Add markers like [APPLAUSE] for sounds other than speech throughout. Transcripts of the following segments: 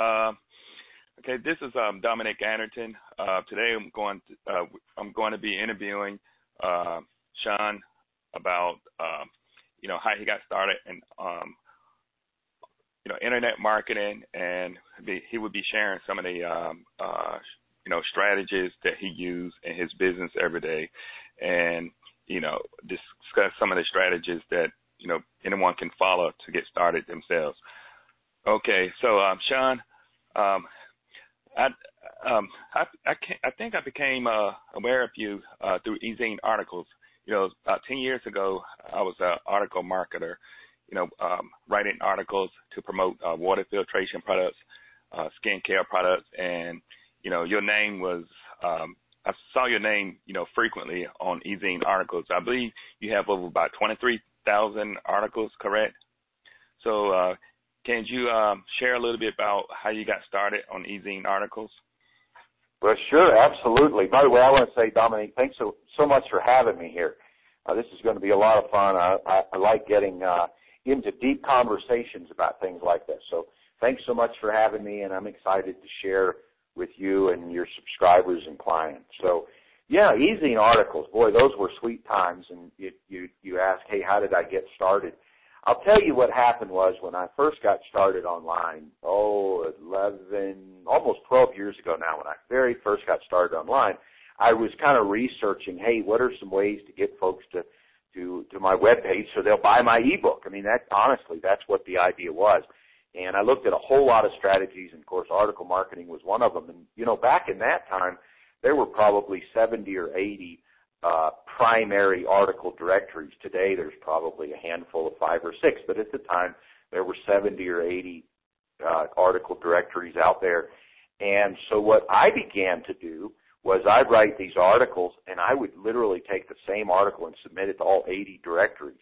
Uh, okay, this is um, Dominic Anderton. Uh, today I'm going to, uh, I'm going to be interviewing uh, Sean about you know how he got started um, know internet marketing, and he would be sharing some of the um, uh, you know strategies that he used in his business every day, and you know discuss some of the strategies that you know anyone can follow to get started themselves. Okay, so um, Sean, um, I um, I I, I think I became uh, aware of you uh, through eZine articles. You know, about ten years ago, I was an article marketer. You know, um, writing articles to promote uh, water filtration products, uh, skincare products, and you know, your name was. Um, I saw your name, you know, frequently on eZine articles. I believe you have over about 23,000 articles, correct? So, uh, can you um, share a little bit about how you got started on eZine articles? Well, sure, absolutely. By the way, I want to say, Dominic, thanks so so much for having me here. Uh, this is going to be a lot of fun. I, I, I like getting uh, into deep conversations about things like this. So, thanks so much for having me, and I'm excited to share with you and your subscribers and clients. So, yeah, eZine articles, boy, those were sweet times. And you you you ask, hey, how did I get started? I'll tell you what happened was when I first got started online, oh, 11, almost 12 years ago now, when I very first got started online, I was kind of researching, hey, what are some ways to get folks to, to, to my webpage so they'll buy my ebook? I mean, that, honestly, that's what the idea was. And I looked at a whole lot of strategies, and of course, article marketing was one of them. And, you know, back in that time, there were probably 70 or 80 uh, primary article directories. Today, there's probably a handful of five or six, but at the time, there were 70 or 80 uh, article directories out there. And so what I began to do was I'd write these articles and I would literally take the same article and submit it to all 80 directories.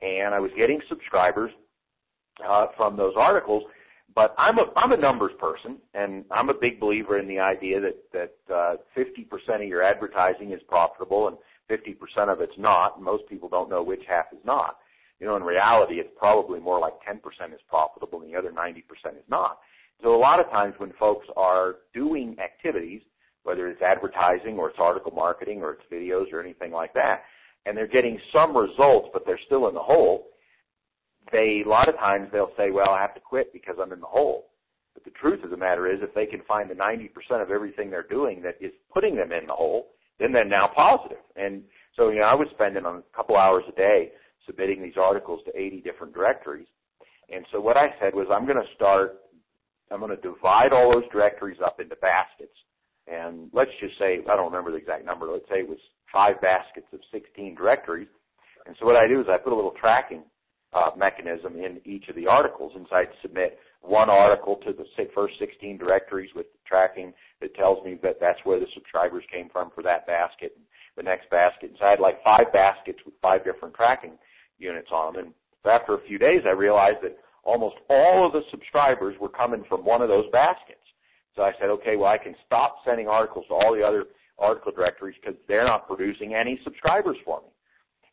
And I was getting subscribers uh, from those articles but I'm a I'm a numbers person, and I'm a big believer in the idea that that uh, 50% of your advertising is profitable and 50% of it's not. most people don't know which half is not. You know, in reality, it's probably more like 10% is profitable and the other 90% is not. So a lot of times when folks are doing activities, whether it's advertising or it's article marketing or it's videos or anything like that, and they're getting some results, but they're still in the hole, they a lot of times they'll say, "Well, I have to quit because I'm in the hole." But the truth of the matter is, if they can find the 90% of everything they're doing that is putting them in the hole, then they're now positive. And so, you know, I was spending a couple hours a day submitting these articles to 80 different directories. And so what I said was, I'm going to start, I'm going to divide all those directories up into baskets. And let's just say, I don't remember the exact number, let's say it was five baskets of 16 directories. And so what I do is I put a little tracking Uh, mechanism in each of the articles. I'd submit one article to the first 16 directories with tracking that tells me that that's where the subscribers came from for that basket and the next basket. I had like five baskets with five different tracking units on them. And after a few days, I realized that almost all of the subscribers were coming from one of those baskets. So I said, okay, well, I can stop sending articles to all the other article directories because they're not producing any subscribers for me.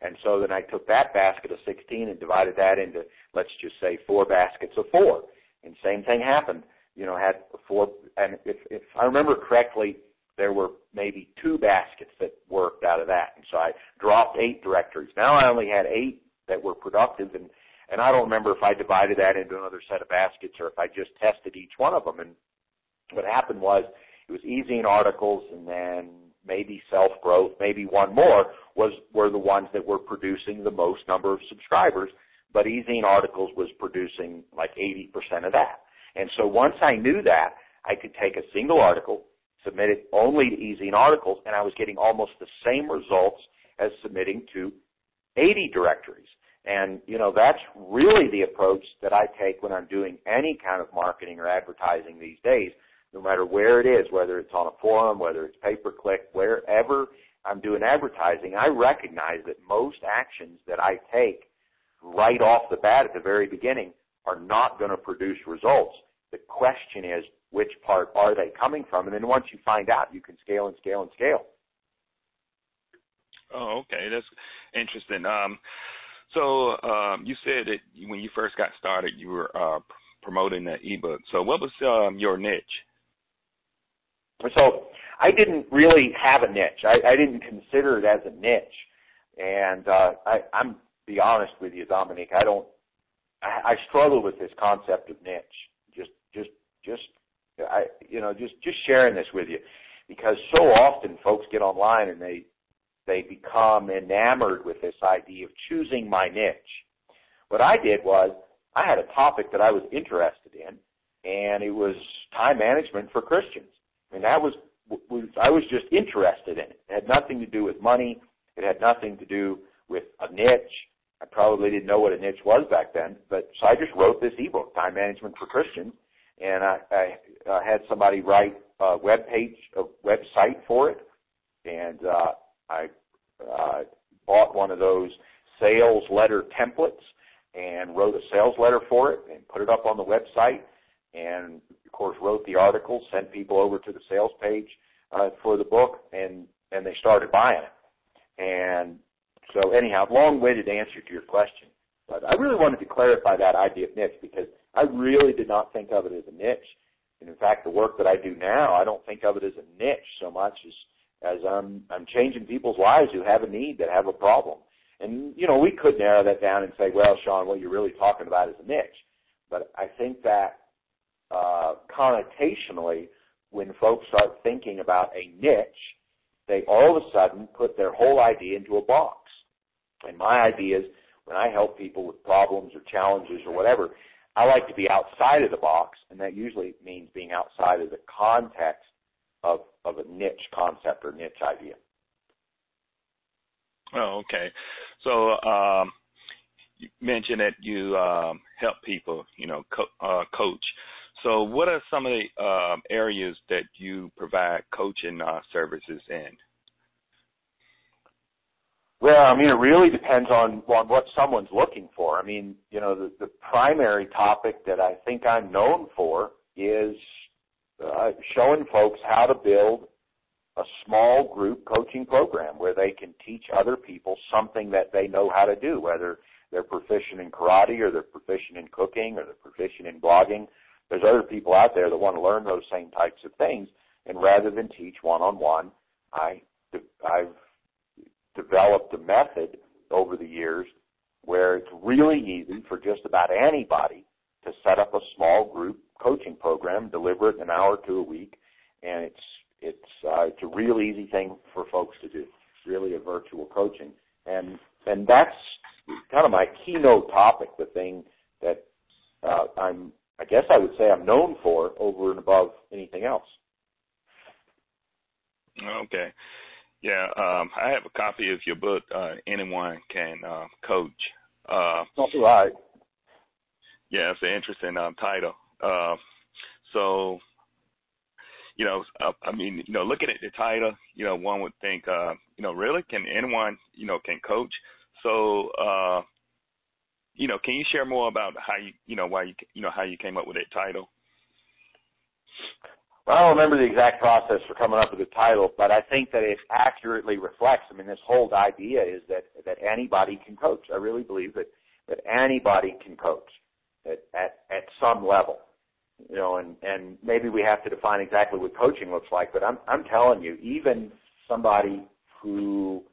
And so then I took that basket of 16 and divided that into, let's just say, four baskets of four. And same thing happened. You know, had four, and if, if I remember correctly, there were maybe two baskets that worked out of that. And so I dropped eight directories. Now I only had eight that were productive and, and I don't remember if I divided that into another set of baskets or if I just tested each one of them. And what happened was it was eZine articles and then maybe self growth, maybe one more was were the ones that were producing the most number of subscribers. But eZine articles was producing like 80% of that. And so once I knew that, I could take a single article, submit it only to eZine articles, and I was getting almost the same results as submitting to 80 directories. And, you know, that's really the approach that I take when I'm doing any kind of marketing or advertising these days no matter where it is, whether it's on a forum, whether it's pay per click, wherever I'm doing advertising, I recognize that most actions that I take right off the bat at the very beginning are not going to produce results. The question is, which part are they coming from? And then once you find out, you can scale and scale and scale. Oh, okay. That's interesting. Um, so um, you said that when you first got started, you were uh, promoting the ebook. So, what was um, your niche? So, I didn't really have a niche. I, I didn't consider it as a niche, and uh, I, I'm be honest with you, Dominic. I don't. I, I struggle with this concept of niche. Just, just, just. I, you know, just, just sharing this with you, because so often folks get online and they, they become enamored with this idea of choosing my niche. What I did was I had a topic that I was interested in, and it was time management for Christians. I mean, that was, I was just interested in it. It had nothing to do with money. It had nothing to do with a niche. I probably didn't know what a niche was back then, but so I just wrote this ebook, Time Management for Christians, and I, I uh, had somebody write a web page, a website for it, and uh, I uh, bought one of those sales letter templates and wrote a sales letter for it and put it up on the website, and of course wrote the article, sent people over to the sales page uh, for the book, and and they started buying it, and so anyhow, long-winded answer to your question. But I really wanted to clarify that idea of niche because I really did not think of it as a niche. And in fact, the work that I do now, I don't think of it as a niche so much as as I'm I'm changing people's lives who have a need, that have a problem. And you know, we could narrow that down and say, well, Sean, what you're really talking about is a niche. But I think that uh, connotationally, when folks start thinking about a niche, they all of a sudden put their whole idea into a box. And my idea is when I help people with problems or challenges or whatever, I like to be outside of the box, and that usually means being outside of the context of, of a niche concept or niche idea. Oh, okay. So um, you mentioned that you um, help people, you know, co- uh, coach. So what are some of the uh, areas that you provide coaching uh, services in? Well, I mean, it really depends on on what someone's looking for. I mean, you know, the, the primary topic that I think I'm known for is uh, showing folks how to build a small group coaching program where they can teach other people something that they know how to do, whether they're proficient in karate or they're proficient in cooking or they're proficient in blogging. There's other people out there that want to learn those same types of things, and rather than teach one on one, I I've developed a method over the years where it's really easy for just about anybody to set up a small group coaching program, deliver it an hour to a week, and it's it's uh, it's a real easy thing for folks to do. It's really a virtual coaching, and and that's kind of my keynote topic, the thing that uh, I'm I guess I would say I'm known for over and above anything else. Okay. Yeah, um, I have a copy of your book. Uh, anyone can uh, coach. Uh, All right. Yeah, it's an interesting um, title. Uh, so, you know, uh, I mean, you know, looking at the title, you know, one would think, uh, you know, really, can anyone, you know, can coach? So, uh, you know, can you share more about how you, you know, why you, you know, how you came up with that title? Well, I don't remember the exact process for coming up with the title, but I think that it accurately reflects. I mean, this whole idea is that that anybody can coach. I really believe that that anybody can coach at at, at some level. You know, and and maybe we have to define exactly what coaching looks like. But I'm I'm telling you, even somebody who,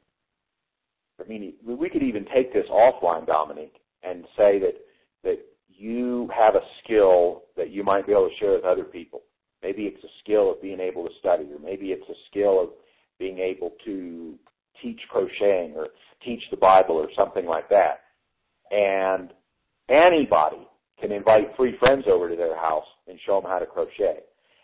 I mean, we could even take this offline, Dominic, and say that that you have a skill that you might be able to share with other people Maybe it's a skill of being able to study, or maybe it's a skill of being able to teach crocheting or teach the Bible or something like that. And anybody can invite three friends over to their house and show them how to crochet.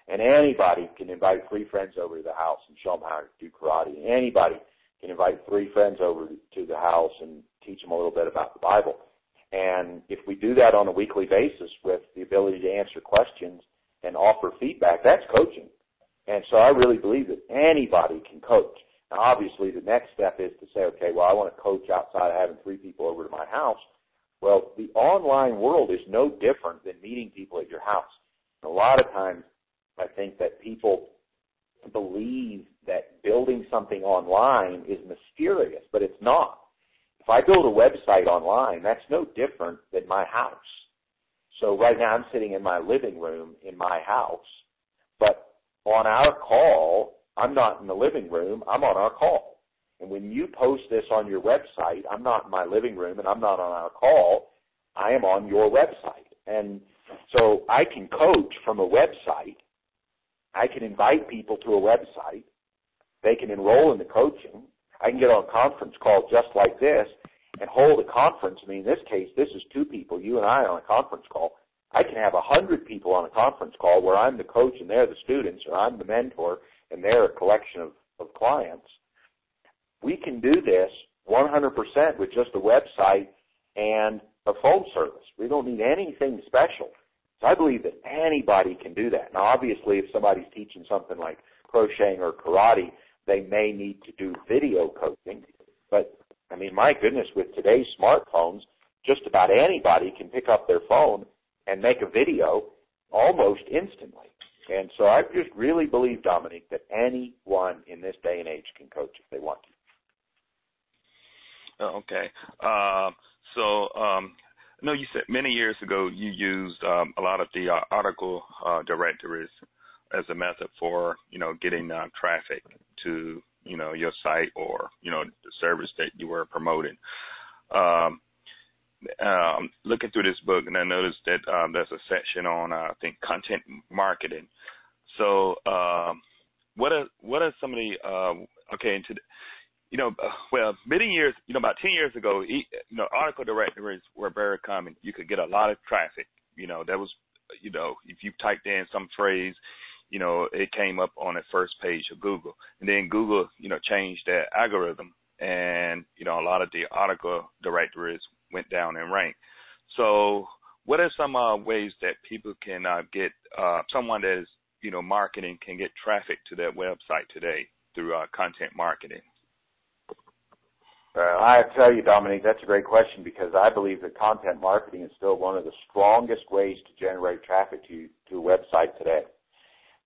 And anybody can invite three friends over to the house and show them how to do karate. And anybody can invite three friends over to the house and teach them a little bit about the Bible. And if we do that on a weekly basis with the ability to answer questions and offer feedback, that's coaching. And so I really believe that anybody can coach. Now, obviously, the next step is to say, okay, well, I want to coach outside of having three people over to my house. Well, the online world is no different than meeting people at your house. A lot of times, I think that people believe that building something online is mysterious, but it's not. If I build a website online, that's no different than my house. So right now I'm sitting in my living room in my house, but on our call, I'm not in the living room, I'm on our call. And when you post this on your website, I'm not in my living room and I'm not on our call, I am on your website. And so I can coach from a website. I can invite people to a website. They can enroll in the coaching. I can get on a conference call just like this and hold a conference. I mean, in this case, this is two people, you and I on a conference call. I can have a hundred people on a conference call where I'm the coach and they're the students, or I'm the mentor and they're a collection of, of clients. We can do this 100% with just a website and a phone service. We don't need anything special. So I believe that anybody can do that. Now, obviously, if somebody's teaching something like crocheting or karate, they may need to do video coaching. But I mean, my goodness, with today's smartphones, just about anybody can pick up their phone and make a video almost instantly. And so I just really believe, Dominic, that anyone in this day and age can coach if they want to. Oh, okay. Uh, so, um, no, you said many years ago you used um, a lot of the uh, article uh, directories as a method for, you know, getting uh, traffic to you know your site or you know the service that you were promoting. Um, um, looking through this book, and I noticed that um, there's a section on uh, I think content marketing. So, um, what are what are some of the uh, okay? And you know, uh, well, many years, you know, about ten years ago, you know, article directories were very common. You could get a lot of traffic. You know, that was, you know, if you typed in some phrase, you know, it came up on the first page of Google. And then Google, you know, changed their algorithm and, you know, a lot of the article directories went down in rank. So what are some uh, ways that people can uh, get, uh, someone that is, you know, marketing can get traffic to their website today through uh, content marketing? Uh, I tell you, Dominic, that's a great question because I believe that content marketing is still one of the strongest ways to generate traffic to, to a website today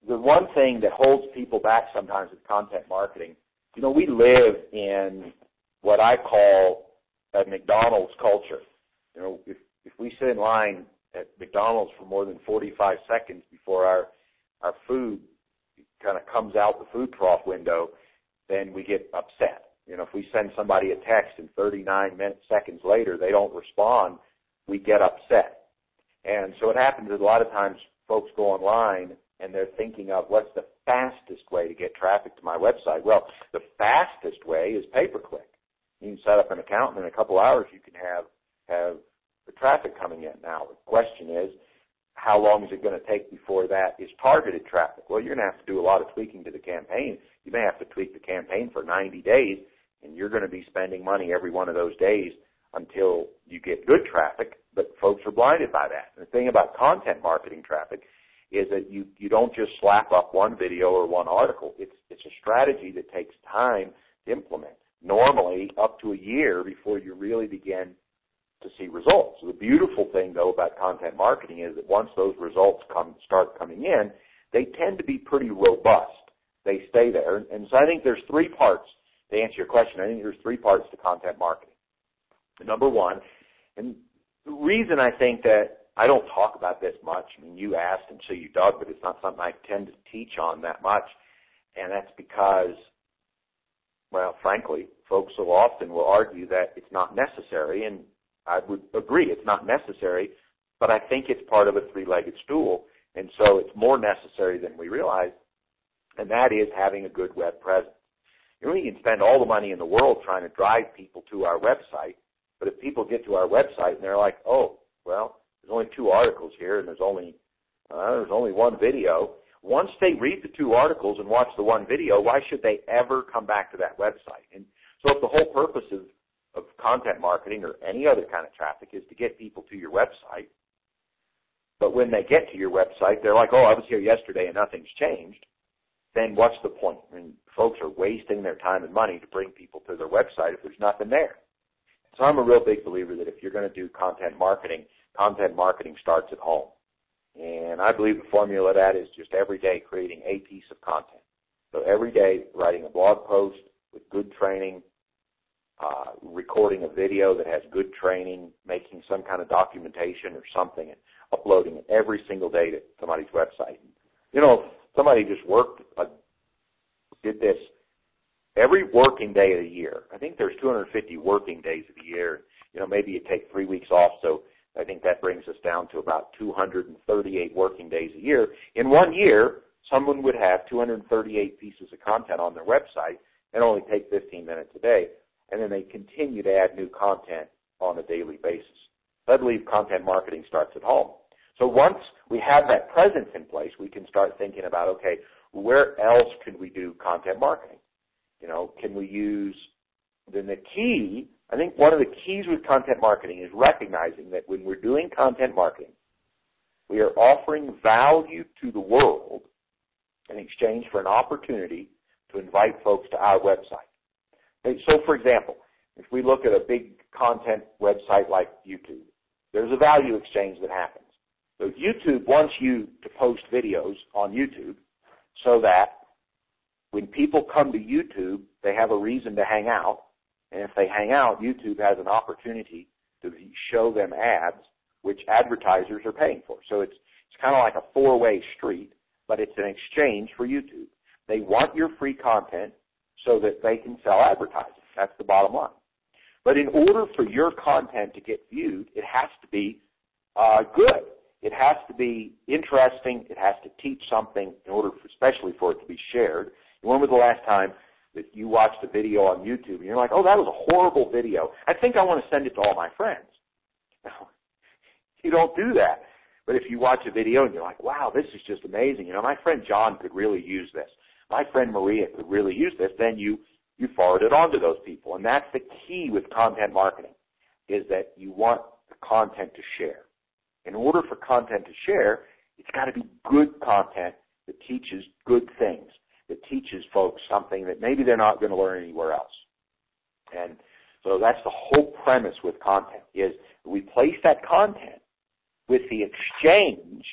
the one thing that holds people back sometimes with content marketing, you know, we live in what I call a McDonald's culture. You know, if if we sit in line at McDonald's for more than 45 seconds before our our food kind of comes out the food trough window, then we get upset. You know, if we send somebody a text and 39 minutes seconds later they don't respond, we get upset. And so it happens that a lot of times folks go online and they're thinking of what's the fastest way to get traffic to my website. Well, the fastest way is pay per click. You can set up an account and in a couple hours you can have have the traffic coming in. Now the question is, how long is it going to take before that is targeted traffic? Well, you're going to have to do a lot of tweaking to the campaign. You may have to tweak the campaign for 90 days, and you're going to be spending money every one of those days until you get good traffic. But folks are blinded by that. The thing about content marketing traffic is that you you don't just slap up one video or one article. It's it's a strategy that takes time to implement. Normally, up to a year before you really begin to see results. The beautiful thing though about content marketing is that once those results come start coming in, they tend to be pretty robust. They stay there, and so I think there's three parts to answer your question. I think there's three parts to content marketing. Number one, and the reason I think that I don't talk about this much. I mean, you asked and so you dug, but it's not something I tend to teach on that much. And that's because, well, frankly, folks so often will argue that it's not necessary, and I would agree it's not necessary, but I think it's part of a three-legged stool, and so it's more necessary than we realize, and that is having a good web presence. You know, we can spend all the money in the world trying to drive people to our website, but if people get to our website and they're like, oh, well, there's only two articles here, and there's only uh, there's only one video. Once they read the two articles and watch the one video, why should they ever come back to that website? And so, if the whole purpose of of content marketing or any other kind of traffic is to get people to your website, but when they get to your website, they're like, "Oh, I was here yesterday and nothing's changed." Then what's the point? I mean, folks are wasting their time and money to bring people to their website if there's nothing there. So I'm a real big believer that if you're going to do content marketing, content marketing starts at home. And I believe the formula of that is just every day creating a piece of content. So every day writing a blog post with good training, uh, recording a video that has good training, making some kind of documentation or something. And uploading it every single day to somebody's website. You know, somebody just worked, uh, did this every working day of the year. I think there's 250 working days of the year. You know, maybe you take three weeks off, so I think that brings us down to about 238 working days a year. In one year, someone would have 238 pieces of content on their website and only take 15 minutes a day, and then they continue to add new content on a daily basis. I believe content marketing starts at home. So once we have that presence in place, we can start thinking about, okay, where else could we do content marketing? You know, can we use, then the key, I think one of the keys with content marketing is recognizing that when we're doing content marketing, we are offering value to the world in exchange for an opportunity to invite folks to our website. So for example, if we look at a big content website like YouTube, there's a value exchange that happens. So YouTube wants you to post videos on YouTube so that when people come to YouTube, they have a reason to hang out. And if they hang out, YouTube has an opportunity to show them ads, which advertisers are paying for. So it's, it's kind of like a four-way street, but it's an exchange for YouTube. They want your free content so that they can sell advertising. That's the bottom line. But in order for your content to get viewed, it has to be uh, good. It has to be interesting. It has to teach something in order, for, especially for it to be shared. When was the last time that you watched a video on YouTube and you're like, oh, that was a horrible video. I think I want to send it to all my friends. [LAUGHS] You don't do that. But if you watch a video and you're like, wow, this is just amazing. You know, my friend John could really use this. My friend Maria could really use this. Then you, you forward it on to those people. And that's the key with content marketing is that you want the content to share. In order for content to share, it's got to be good content that teaches good things that teaches folks something that maybe they're not going to learn anywhere else. And so that's the whole premise with content is we place that content with the exchange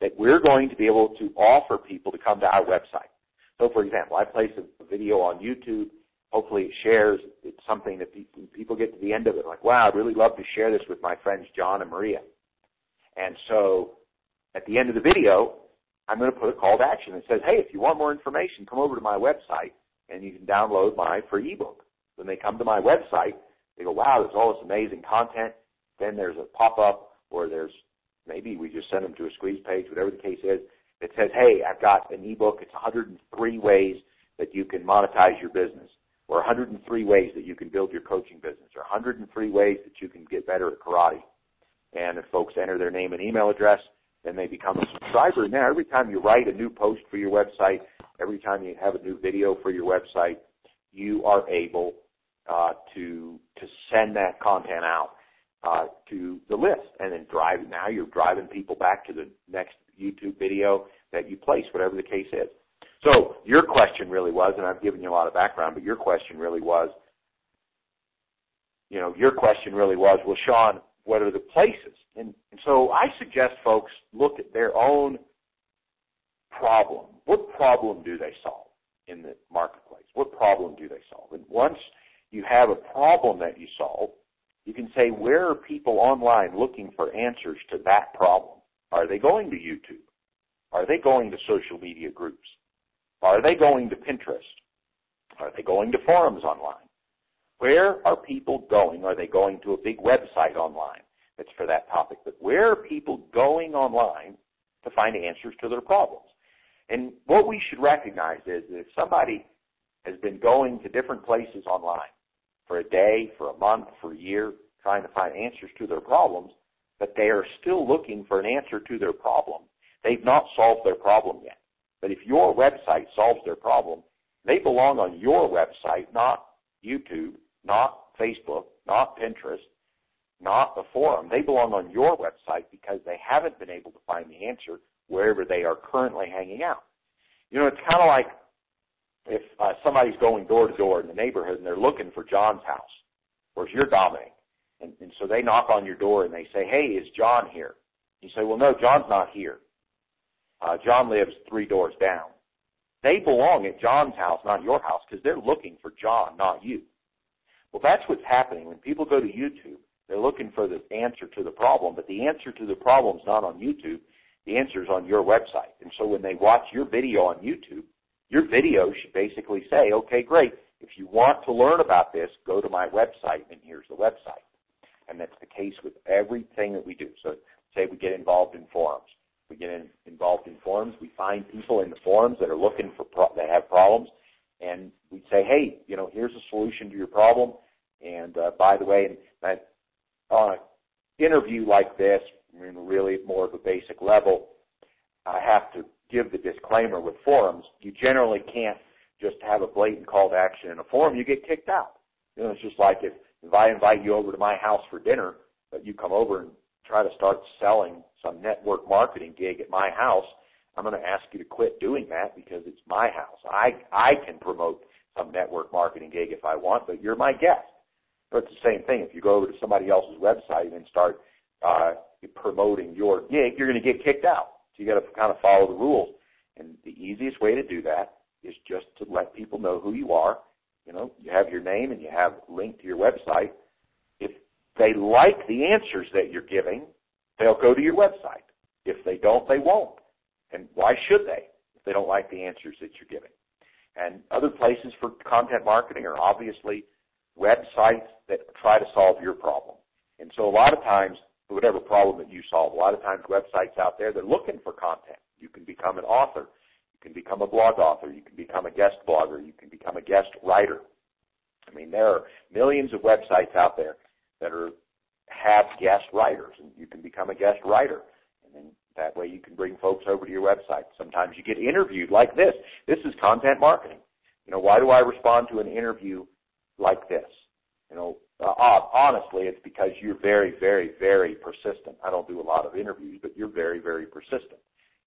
that we're going to be able to offer people to come to our website. So for example, I place a video on YouTube. Hopefully it shares. It's something that people get to the end of it like, wow, I'd really love to share this with my friends John and Maria. And so at the end of the video, I'm going to put a call to action that says, hey, if you want more information, come over to my website and you can download my free ebook. When they come to my website, they go, wow, there's all this amazing content. Then there's a pop-up or there's maybe we just send them to a squeeze page, whatever the case is. It says, hey, I've got an ebook. It's 103 ways that you can monetize your business or 103 ways that you can build your coaching business or 103 ways that you can get better at karate. And if folks enter their name and email address, then they become a subscriber. And now every time you write a new post for your website, every time you have a new video for your website, you are able uh, to to send that content out uh, to the list, and then drive. Now you're driving people back to the next YouTube video that you place, whatever the case is. So your question really was, and I've given you a lot of background, but your question really was, you know, your question really was, well, Sean, what are the places? And, and so I suggest folks look at their own problem. What problem do they solve in the marketplace? What problem do they solve? And once you have a problem that you solve, you can say, where are people online looking for answers to that problem? Are they going to YouTube? Are they going to social media groups? Are they going to Pinterest? Are they going to forums online? Where are people going? Are they going to a big website online that's for that topic? But where are people going online to find answers to their problems? And what we should recognize is that if somebody has been going to different places online for a day, for a month, for a year, trying to find answers to their problems, but they are still looking for an answer to their problem, they've not solved their problem yet. But if your website solves their problem, they belong on your website, not YouTube, not Facebook, not Pinterest, not the forum. They belong on your website because they haven't been able to find the answer wherever they are currently hanging out. You know, it's kind of like if uh, somebody's going door to door in the neighborhood and they're looking for John's house, whereas you're Dominic. And, and so they knock on your door and they say, hey, is John here? You say, well, no, John's not here. Uh, John lives three doors down. They belong at John's house, not your house, because they're looking for John, not you. Well, that's what's happening when people go to YouTube. They're looking for the answer to the problem, but the answer to the problem is not on YouTube. The answer is on your website. And so when they watch your video on YouTube, your video should basically say, okay, great. If you want to learn about this, go to my website, and here's the website. And that's the case with everything that we do. So say we get involved in forums. We get in, involved in forums. We find people in the forums that are looking for pro- that have problems, and we'd say, hey, you know, here's a solution to your problem. And uh, by the way, and on an interview like this, I mean, really more of a basic level, I have to give the disclaimer with forums. You generally can't just have a blatant call to action in a forum. You get kicked out. You know, it's just like if if I invite you over to my house for dinner, but you come over and try to start selling some network marketing gig at my house, I'm going to ask you to quit doing that because it's my house. I I can promote some network marketing gig if I want, but you're my guest. But it's the same thing. If you go over to somebody else's website and start uh, promoting your gig, you're going to get kicked out. So you got to kind of follow the rules. And the easiest way to do that is just to let people know who you are. You know, you have your name and you have a link to your website. If they like the answers that you're giving, they'll go to your website. If they don't, they won't. And why should they if they don't like the answers that you're giving? And other places for content marketing are obviously websites that try to solve your problem. And so a lot of times, whatever problem that you solve, a lot of times websites out there, they're looking for content. You can become an author. You can become a blog author. You can become a guest blogger. You can become a guest writer. I mean, there are millions of websites out there that are have guest writers, and you can become a guest writer. And then that way you can bring folks over to your website. Sometimes you get interviewed like this. This is content marketing. You know, why do I respond to an interview like this? You know, uh, honestly, it's because you're very, very, very persistent. I don't do a lot of interviews, but you're very, very persistent.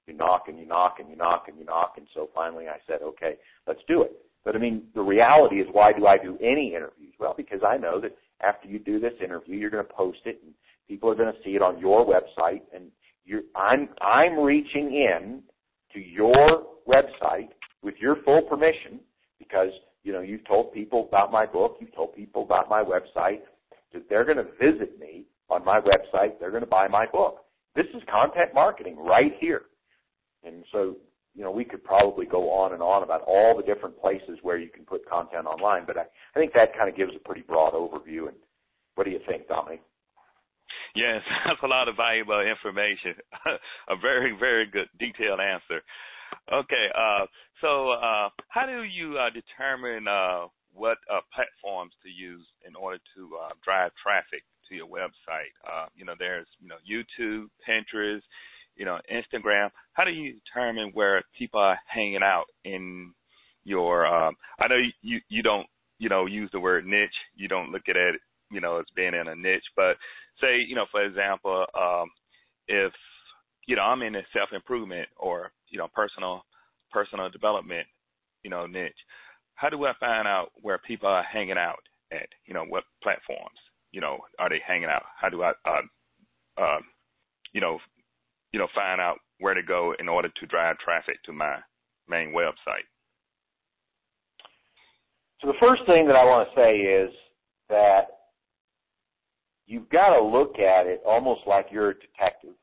You knock and you knock and you knock and you knock, and so finally I said, okay, let's do it. But I mean, the reality is, why do I do any interviews? Well, because I know that after you do this interview, you're going to post it, and people are going to see it on your website, and you're, I'm I'm reaching in to your website with your full permission because you know you've told people about my book, you've told people about my website, that they're going to visit me on my website, they're going to buy my book. This is content marketing right here. And so, you know, we could probably go on and on about all the different places where you can put content online, but I, I think that kind of gives a pretty broad overview. And what do you think, Dominic? Yes, [LAUGHS] that's a lot of valuable information. [LAUGHS] a very, very good detailed answer. Okay, uh, so uh, how do you uh, determine uh, what uh, platforms to use in order to uh, drive traffic to your website? you know, there's you know YouTube, Pinterest, you know, Instagram. How do you determine where people are hanging out in your? Um, I know you you don't you know use the word niche. You don't look at it you know as being in a niche, but say you know for example, um, if you know I'm in a self improvement or you know personal personal development you know niche. How do I find out where people are hanging out at? You know what platforms? You know are they hanging out? How do I uh, uh, you know you know, find out where to go in order to drive traffic to my main website? So the first thing that I want to say is that you've got to look at it almost like you're a detective.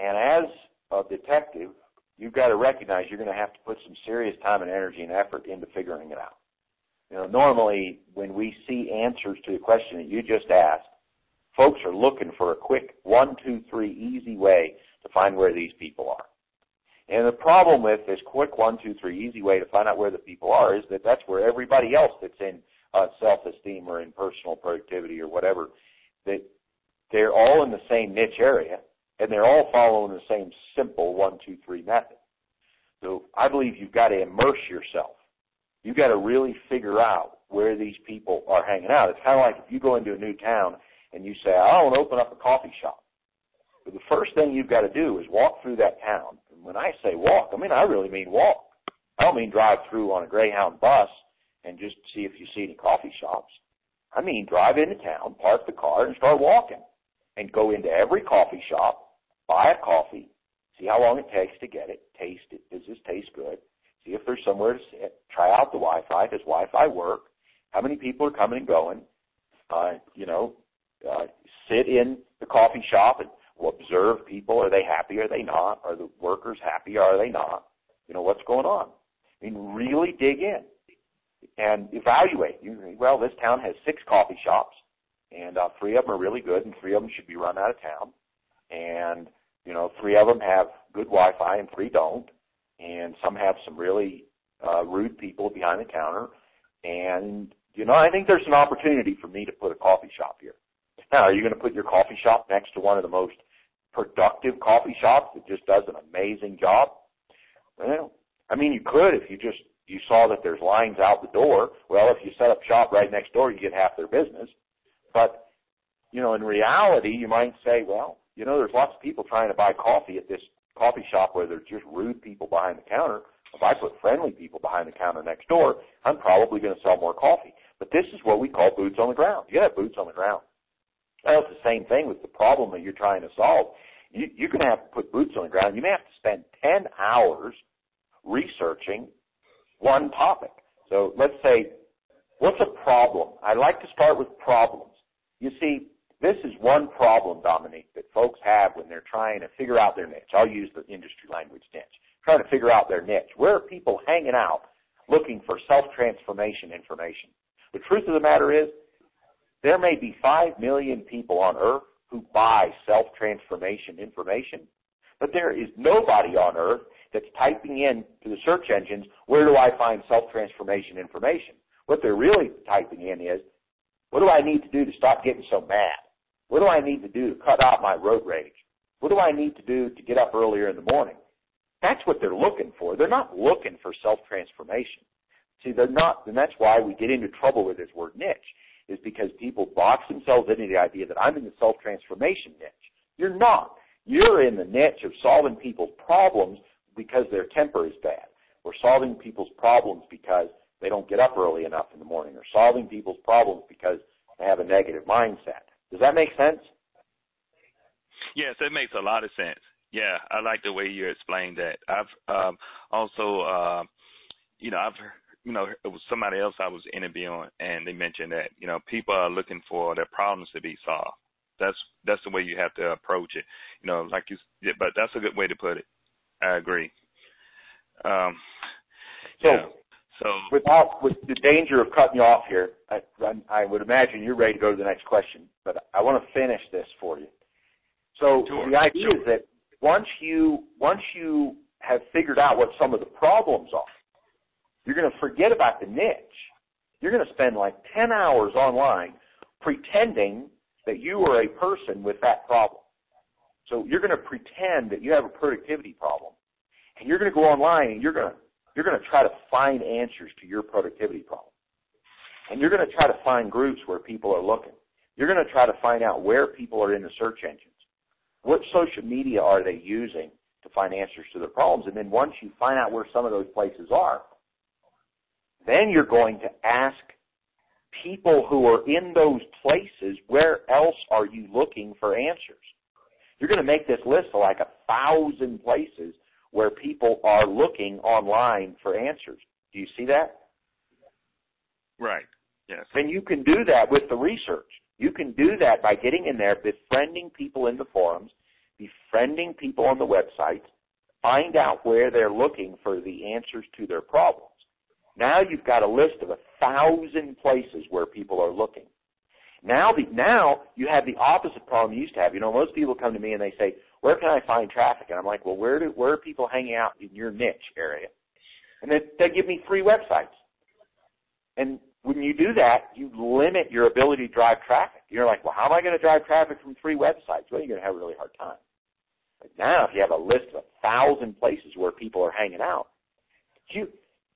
And as a detective, you've got to recognize you're going to have to put some serious time and energy and effort into figuring it out. You know, normally when we see answers to the question that you just asked, Folks are looking for a quick one, two, three, easy way to find where these people are. And the problem with this quick one, two, three, easy way to find out where the people are is that that's where everybody else that's in uh, self-esteem or in personal productivity or whatever, that they're all in the same niche area and they're all following the same simple one, two, three method. So I believe you've got to immerse yourself. You've got to really figure out where these people are hanging out. It's kind of like if you go into a new town and you say, I want to open up a coffee shop. But the first thing you've got to do is walk through that town. And when I say walk, I mean I really mean walk. I don't mean drive through on a Greyhound bus and just see if you see any coffee shops. I mean drive into town, park the car, and start walking. And go into every coffee shop, buy a coffee, see how long it takes to get it, taste it. Does this taste good? See if there's somewhere to sit. Try out the Wi-Fi. Does Wi-Fi work? How many people are coming and going? uh, you know, uh, sit in the coffee shop and observe people. Are they happy? Are they not? Are the workers happy? Are they not? You know, what's going on? I mean, really dig in and evaluate. You, well, this town has six coffee shops, and uh, three of them are really good, and three of them should be run out of town. And you know, three of them have good Wi-Fi, and three don't. And some have some really uh, rude people behind the counter. And you know, I think there's an opportunity for me to put a coffee shop here. Now, are you going to put your coffee shop next to one of the most productive coffee shops that just does an amazing job? Well, I mean, you could if you just you saw that there's lines out the door. Well, if you set up shop right next door, you get half their business. But you know, in reality, you might say, well, you know, there's lots of people trying to buy coffee at this coffee shop where there's just rude people behind the counter. If I put friendly people behind the counter next door, I'm probably going to sell more coffee. But this is what we call boots on the ground. You got have boots on the ground. Well, it's the same thing with the problem that you're trying to solve. You, you're going to have to put boots on the ground. You may have to spend 10 hours researching one topic. So let's say, what's a problem? I like to start with problems. You see, this is one problem, Dominic, that folks have when they're trying to figure out their niche. I'll use the industry language niche. Trying to figure out their niche. Where are people hanging out looking for self-transformation information? The truth of the matter is, there may be 5 million people on earth who buy self-transformation information, but there is nobody on earth that's typing in to the search engines, where do I find self-transformation information? What they're really typing in is, what do I need to do to stop getting so mad? What do I need to do to cut out my road rage? What do I need to do to get up earlier in the morning? That's what they're looking for. They're not looking for self-transformation. See, they're not, and that's why we get into trouble with this word niche, is because people box themselves into the idea that I'm in the self-transformation niche. You're not. You're in the niche of solving people's problems because their temper is bad, We're solving people's problems because they don't get up early enough in the morning, or solving people's problems because they have a negative mindset. Does that make sense? Yes, it makes a lot of sense. Yeah, I like the way you explained that. I've um, also, uh, you know, I've you know, it was somebody else I was interviewing, and they mentioned that you know people are looking for their problems to be solved. That's that's the way you have to approach it. You know, like you, but that's a good way to put it. I agree. Um, so, yeah. so without with the danger of cutting you off here, I, I would imagine you're ready to go to the next question, but I want to finish this for you. So sure, the idea sure. is that once you once you have figured out what some of the problems are, you're going to forget about the niche. You're going to spend like 10 hours online pretending that you are a person with that problem. So you're going to pretend that you have a productivity problem, and you're going to go online and you're going to you're going to try to find answers to your productivity problem, and you're going to try to find groups where people are looking. You're going to try to find out where people are in the search engines. What social media are they using to find answers to their problems? And then once you find out where some of those places are, then you're going to ask people who are in those places, where else are you looking for answers? You're going to make this list of like a thousand places where people are looking online for answers. Do you see that? Right. Yes. Then you can do that with the research. You can do that by getting in there, befriending people in the forums, befriending people on the websites, find out where they're looking for the answers to their problems. Now you've got a list of a thousand places where people are looking. Now the now you have the opposite problem you used to have. You know, most people come to me and they say, "Where can I find traffic?" And I'm like, "Well, where do where are people hanging out in your niche area?" And they they give me three websites. And when you do that, you limit your ability to drive traffic. You're like, "Well, how am I going to drive traffic from three websites?" Well, you're going to have a really hard time. But now, if you have a list of a thousand places where people are hanging out, you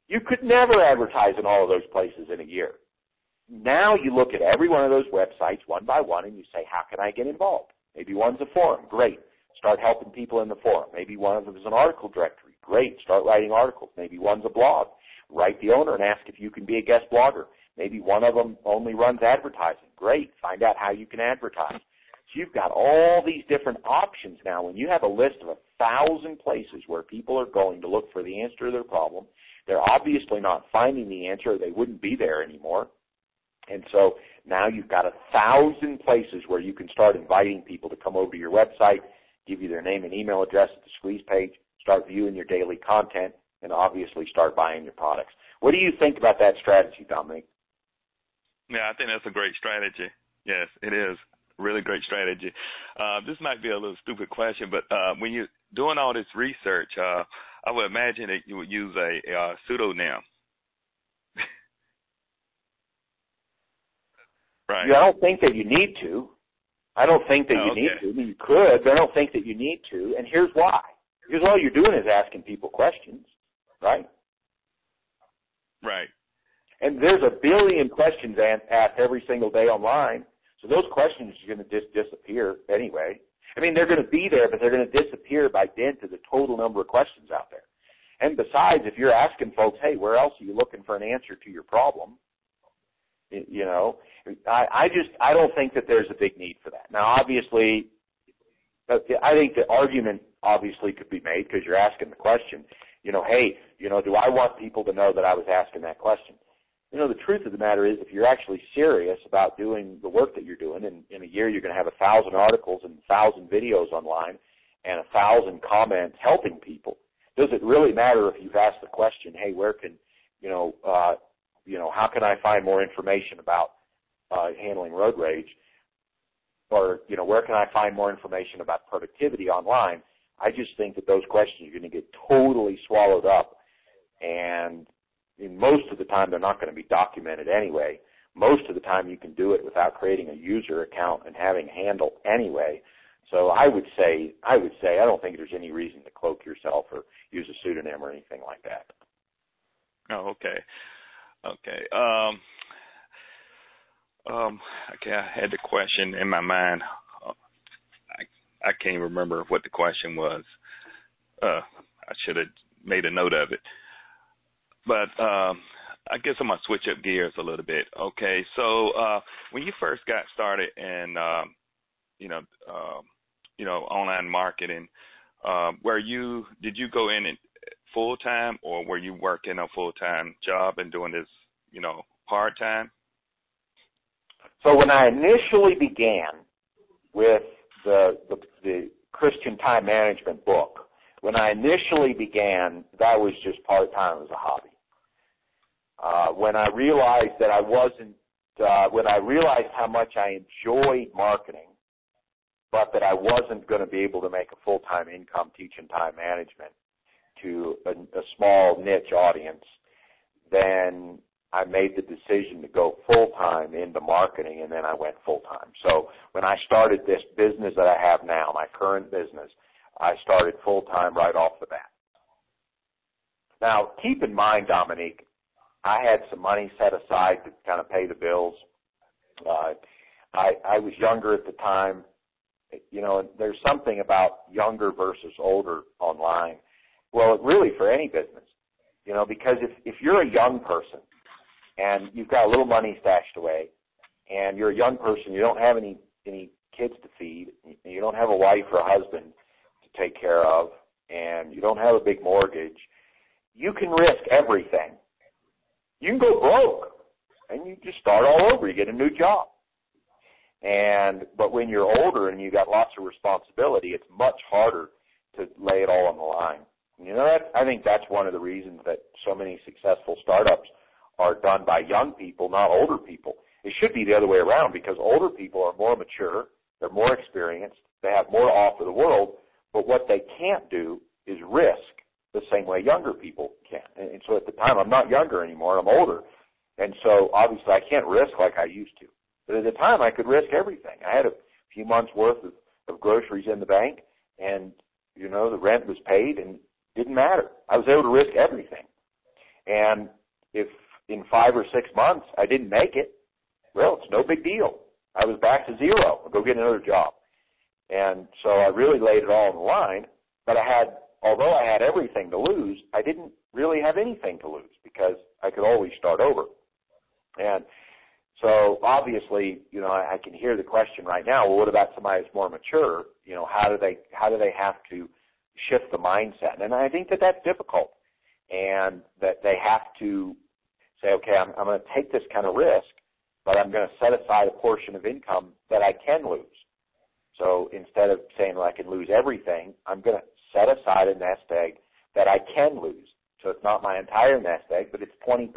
you could never advertise in all of those places in a year. Now you look at every one of those websites one by one and you say, how can I get involved? Maybe one's a forum. Great. Start helping people in the forum. Maybe one of them is an article directory. Great. Start writing articles. Maybe one's a blog. Write the owner and ask if you can be a guest blogger. Maybe one of them only runs advertising. Great. Find out how you can advertise. So you've got all these different options now. When you have a list of a thousand places where people are going to look for the answer to their problem, they're obviously not finding the answer. or They wouldn't be there anymore. And so now you've got a thousand places where you can start inviting people to come over to your website, give you their name and email address at the squeeze page, start viewing your daily content, and obviously start buying your products. What do you think about that strategy, Dominic? Yeah, I think that's a great strategy. Yes, it is really great strategy. Uh, this might be a little stupid question, but uh, when you're doing all this research, uh, I would imagine that you would use a, a pseudonym. Right. Yeah, I don't think that you need to. I don't think that oh, you okay. need to. I mean, you could, but I don't think that you need to. And here's why. Because all you're doing is asking people questions, right? Right. And there's a billion questions asked every single day online. So those questions are going to just disappear anyway. I mean, they're going to be there, but they're going to disappear by dint of the total number of questions out there. And besides, if you're asking folks, hey, where else are you looking for an answer to your problem? You know, I, I just, I don't think that there's a big need for that. Now, obviously, uh, I think the argument obviously could be made because you're asking the question, you know, hey, you know, do I want people to know that I was asking that question? You know, the truth of the matter is if you're actually serious about doing the work that you're doing, and in a year you're going to have a thousand articles and a thousand videos online and a thousand comments helping people, does it really matter if you've asked the question, hey, where can, you know, uh, you know, how can I find more information about uh, handling road rage? Or, you know, where can I find more information about productivity online? I just think that those questions are going to get totally swallowed up and in most of the time they're not going to be documented anyway. Most of the time you can do it without creating a user account and having handle anyway. So I would say, I would say, I don't think there's any reason to cloak yourself or use a pseudonym or anything like that. Oh, okay, okay. Um, um, okay, I had the question in my mind. I I can't remember what the question was. Uh, I should have made a note of it. But um, I guess I'm gonna switch up gears a little bit. Okay, so uh, when you first got started in, um, you know, uh, you know, online marketing, uh, were you did you go in full time or were you working a full time job and doing this, you know, part time? So when I initially began with the, the the Christian time management book, when I initially began, that was just part time as a hobby. Uh, when I realized that I wasn't, uh, when I realized how much I enjoyed marketing, but that I wasn't going to be able to make a full time income teaching time management to a, a small niche audience, then I made the decision to go full time into marketing and then I went full time. So when I started this business that I have now, my current business, I started full time right off the bat. Now, keep in mind, Dominic, I had some money set aside to kind of pay the bills. Uh, I, I was younger at the time. You know, there's something about younger versus older online. Well, really for any business, you know, because if, if you're a young person and you've got a little money stashed away and you're a young person, you don't have any, any kids to feed, you don't have a wife or a husband to take care of, and you don't have a big mortgage, you can risk everything you can go broke and you just start all over. You get a new job. And but when you're older and you got lots of responsibility, it's much harder to lay it all on the line. You know, that, I think that's one of the reasons that so many successful startups are done by young people, not older people. It should be the other way around because older people are more mature, they're more experienced, they have more to offer the world, but what they can't do is risk the same way younger people can. And, and so at the time, I'm not younger anymore, I'm older. And so obviously I can't risk like I used to. But at the time, I could risk everything. I had a few months worth of, of groceries in the bank and, you know, the rent was paid and didn't matter. I was able to risk everything. And if in five or six months I didn't make it, well, it's no big deal. I was back to zero. I'll go get another job. And so I really laid it all on the line, but I had although I had everything to lose, I didn't really have anything to lose because I could always start over. And so obviously, you know, I, I can hear the question right now. Well, what about somebody that's more mature? You know, how do they how do they have to shift the mindset? And I think that that's difficult, and that they have to say, okay, I'm, I'm going to take this kind of risk, but I'm going to set aside a portion of income that I can lose. So instead of saying well, I can lose everything, I'm going to set aside a nest egg that I can lose. So it's not my entire nest egg, but it's 20%.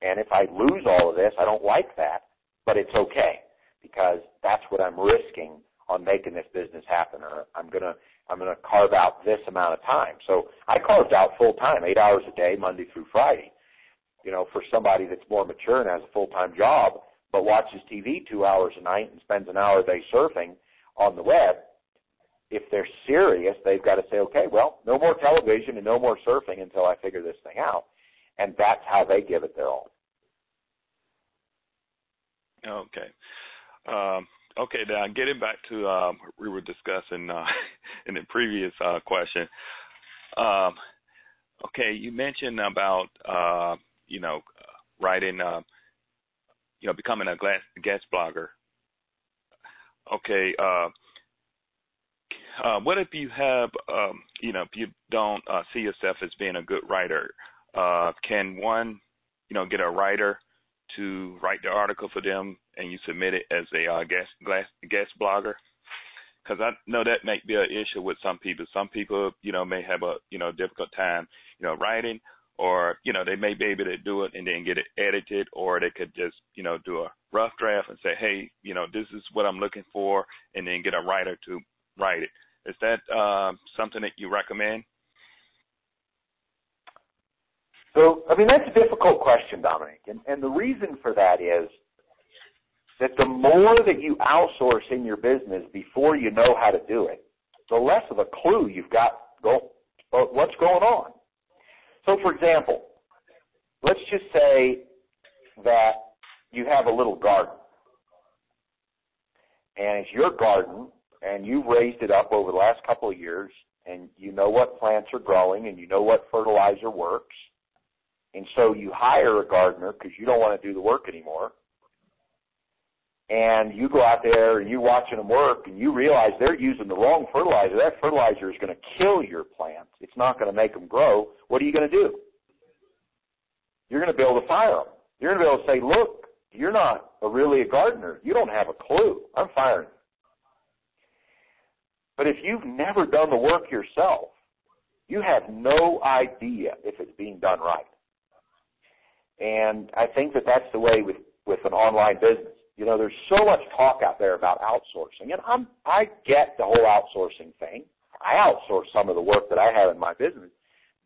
And if I lose all of this, I don't like that, but it's okay because that's what I'm risking on making this business happen or I'm going to I'm going to carve out this amount of time. So I carved out full time, 8 hours a day, Monday through Friday. You know, for somebody that's more mature and has a full-time job but watches TV 2 hours a night and spends an hour a day surfing on the web, if they're serious, they've got to say, okay, well, no more television and no more surfing until I figure this thing out. And that's how they give it their all. Okay. Um, okay, now getting back to um, we were discussing uh, [LAUGHS] in the previous uh, question. Um, okay, you mentioned about uh, you know writing, uh, you know, becoming a guest blogger. Okay, uh, uh, what if you have, um, you know, if you don't uh, see yourself as being a good writer? Uh, can one, you know, get a writer to write the article for them and you submit it as a uh, guest guest blogger? Because I know that may be an issue with some people. Some people, you know, may have a you know difficult time, you know, writing, or you know they may be able to do it and then get it edited, or they could just you know do a rough draft and say, hey, you know, this is what I'm looking for, and then get a writer to write it. Is that uh, something that you recommend? So, I mean, that's a difficult question, Dominic. And, and the reason for that is that the more that you outsource in your business before you know how to do it, the less of a clue you've got go, uh, what's going on. So, for example, let's just say that you have a little garden. And it's your garden, and you've raised it up over the last couple of years, and you know what plants are growing, and you know what fertilizer works. And so you hire a gardener because you don't want to do the work anymore. And you go out there and you're watching them work and you realize they're using the wrong fertilizer. That fertilizer is going to kill your plants. It's not going to make them grow. What are you going to do? You're going to be able to fire them. You're going to be able to say, look, you're not a, really a gardener. You don't have a clue. I'm firing you. But if you've never done the work yourself, you have no idea if it's being done right. And I think that that's the way with, with an online business. You know, there's so much talk out there about outsourcing, and I'm, I get the whole outsourcing thing. I outsource some of the work that I have in my business,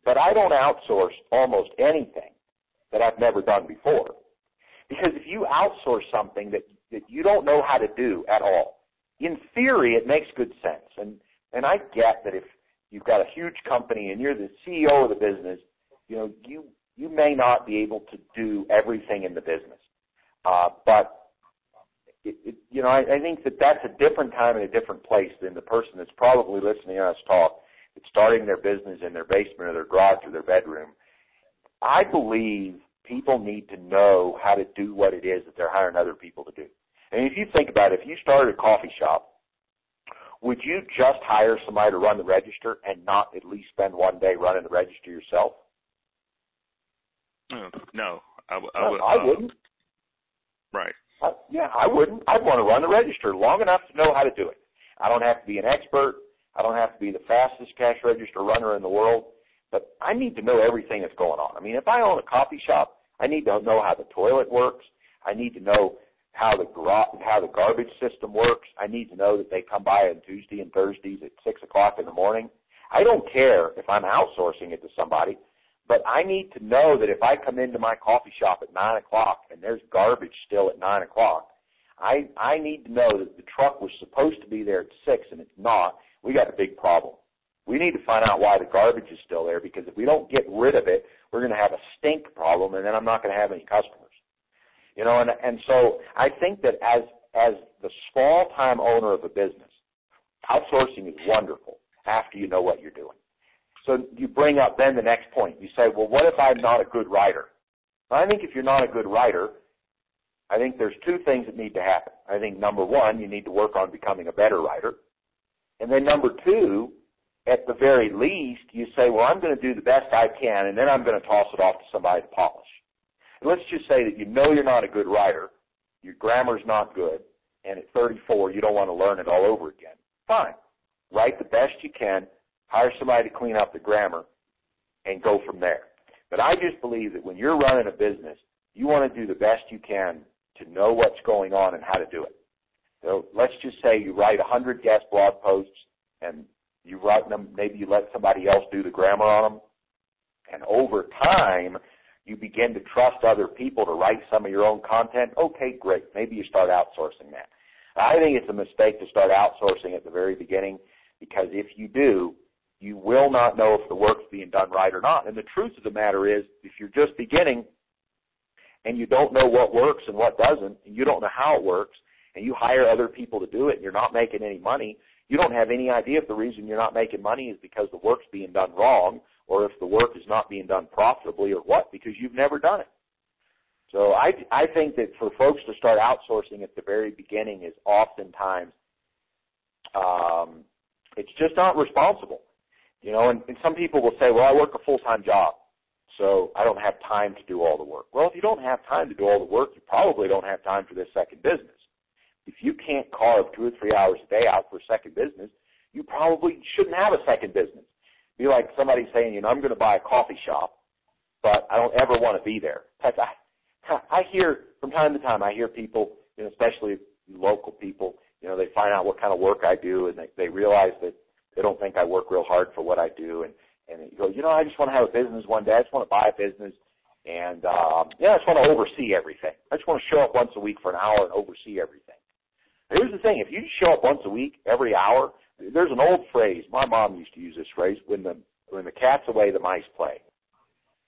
but I don't outsource almost anything that I've never done before. Because if you outsource something that, that you don't know how to do at all, in theory, it makes good sense. And, and I get that if you've got a huge company and you're the CEO of the business, you know, you, you may not be able to do everything in the business. Uh, but it, it, you know, I, I think that that's a different time and a different place than the person that's probably listening to us talk, that's starting their business in their basement or their garage or their bedroom. I believe people need to know how to do what it is that they're hiring other people to do. And if you think about it, if you started a coffee shop, would you just hire somebody to run the register and not at least spend one day running the register yourself? Mm, no, I, w- I, would, I uh, wouldn't. Right. I, yeah, I wouldn't. I'd want to run the register long enough to know how to do it. I don't have to be an expert. I don't have to be the fastest cash register runner in the world, but I need to know everything that's going on. I mean, if I own a coffee shop, I need to know how the toilet works. I need to know how the gar- how the garbage system works. I need to know that they come by on Tuesday and Thursdays at six o'clock in the morning. I don't care if I'm outsourcing it to somebody. But I need to know that if I come into my coffee shop at nine o'clock and there's garbage still at nine o'clock, I I need to know that the truck was supposed to be there at six and it's not. We got a big problem. We need to find out why the garbage is still there because if we don't get rid of it, we're going to have a stink problem and then I'm not going to have any customers. You know, and and so I think that as as the small time owner of a business, outsourcing is wonderful after you know what you're doing. So you bring up then the next point. You say, well, what if I'm not a good writer? Well, I think if you're not a good writer, I think there's two things that need to happen. I think number one, you need to work on becoming a better writer. And then number two, at the very least, you say, well, I'm going to do the best I can, and then I'm going to toss it off to somebody to polish. And let's just say that you know you're not a good writer, your grammar's not good, and at 34 you don't want to learn it all over again. Fine. Write the best you can, hire somebody to clean up the grammar, and go from there. But I just believe that when you're running a business, you want to do the best you can to know what's going on and how to do it. So let's just say you write 100 guest blog posts and you write them, maybe you let somebody else do the grammar on them. And over time, you begin to trust other people to write some of your own content. Okay, great. Maybe you start outsourcing that. I think it's a mistake to start outsourcing at the very beginning because if you do, you will not know if the work's being done right or not. And the truth of the matter is, if you're just beginning and you don't know what works and what doesn't, and you don't know how it works, and you hire other people to do it and you're not making any money, you don't have any idea if the reason you're not making money is because the work's being done wrong or if the work is not being done profitably or what, because you've never done it. So I, I think that for folks to start outsourcing at the very beginning is oftentimes, um, it's just not responsible. You know, and, and some people will say, well, I work a full-time job, so I don't have time to do all the work. Well, if you don't have time to do all the work, you probably don't have time for this second business. If you can't carve two or three hours a day out for a second business, you probably shouldn't have a second business be like somebody saying, you know, I'm going to buy a coffee shop, but I don't ever want to be there. That's, I, I hear from time to time, I hear people, you know, especially local people, you know, they find out what kind of work I do and they, they realize that they don't think I work real hard for what I do. And, and you go, you know, I just want to have a business one day. I just want to buy a business. And, um, yeah, I just want to oversee everything. I just want to show up once a week for an hour and oversee everything. Here's the thing. If you show up once a week, every hour, there's an old phrase. My mom used to use this phrase: "When the when the cat's away, the mice play."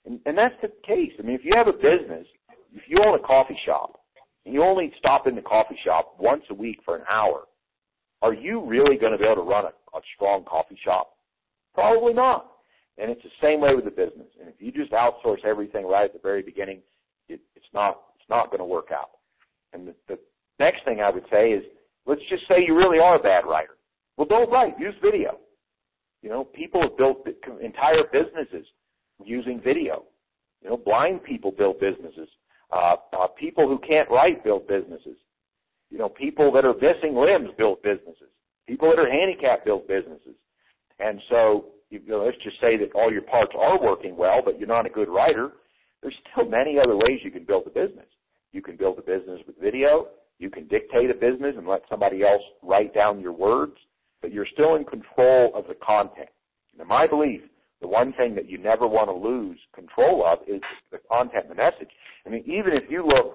And, and that's the case. I mean, if you have a business, if you own a coffee shop, and you only stop in the coffee shop once a week for an hour, are you really going to be able to run a, a strong coffee shop? Probably not. And it's the same way with the business. And if you just outsource everything right at the very beginning, it, it's not it's not going to work out. And the, the next thing I would say is, let's just say you really are a bad writer. Well, don't write. Use video. You know, people have built entire businesses using video. You know, blind people build businesses. Uh, uh, people who can't write build businesses. You know, people that are missing limbs build businesses. People that are handicapped build businesses. And so, you know, let's just say that all your parts are working well, but you're not a good writer. There's still many other ways you can build a business. You can build a business with video. You can dictate a business and let somebody else write down your words but you're still in control of the content. In my belief, the one thing that you never want to lose control of is the content the message. I mean, even if you look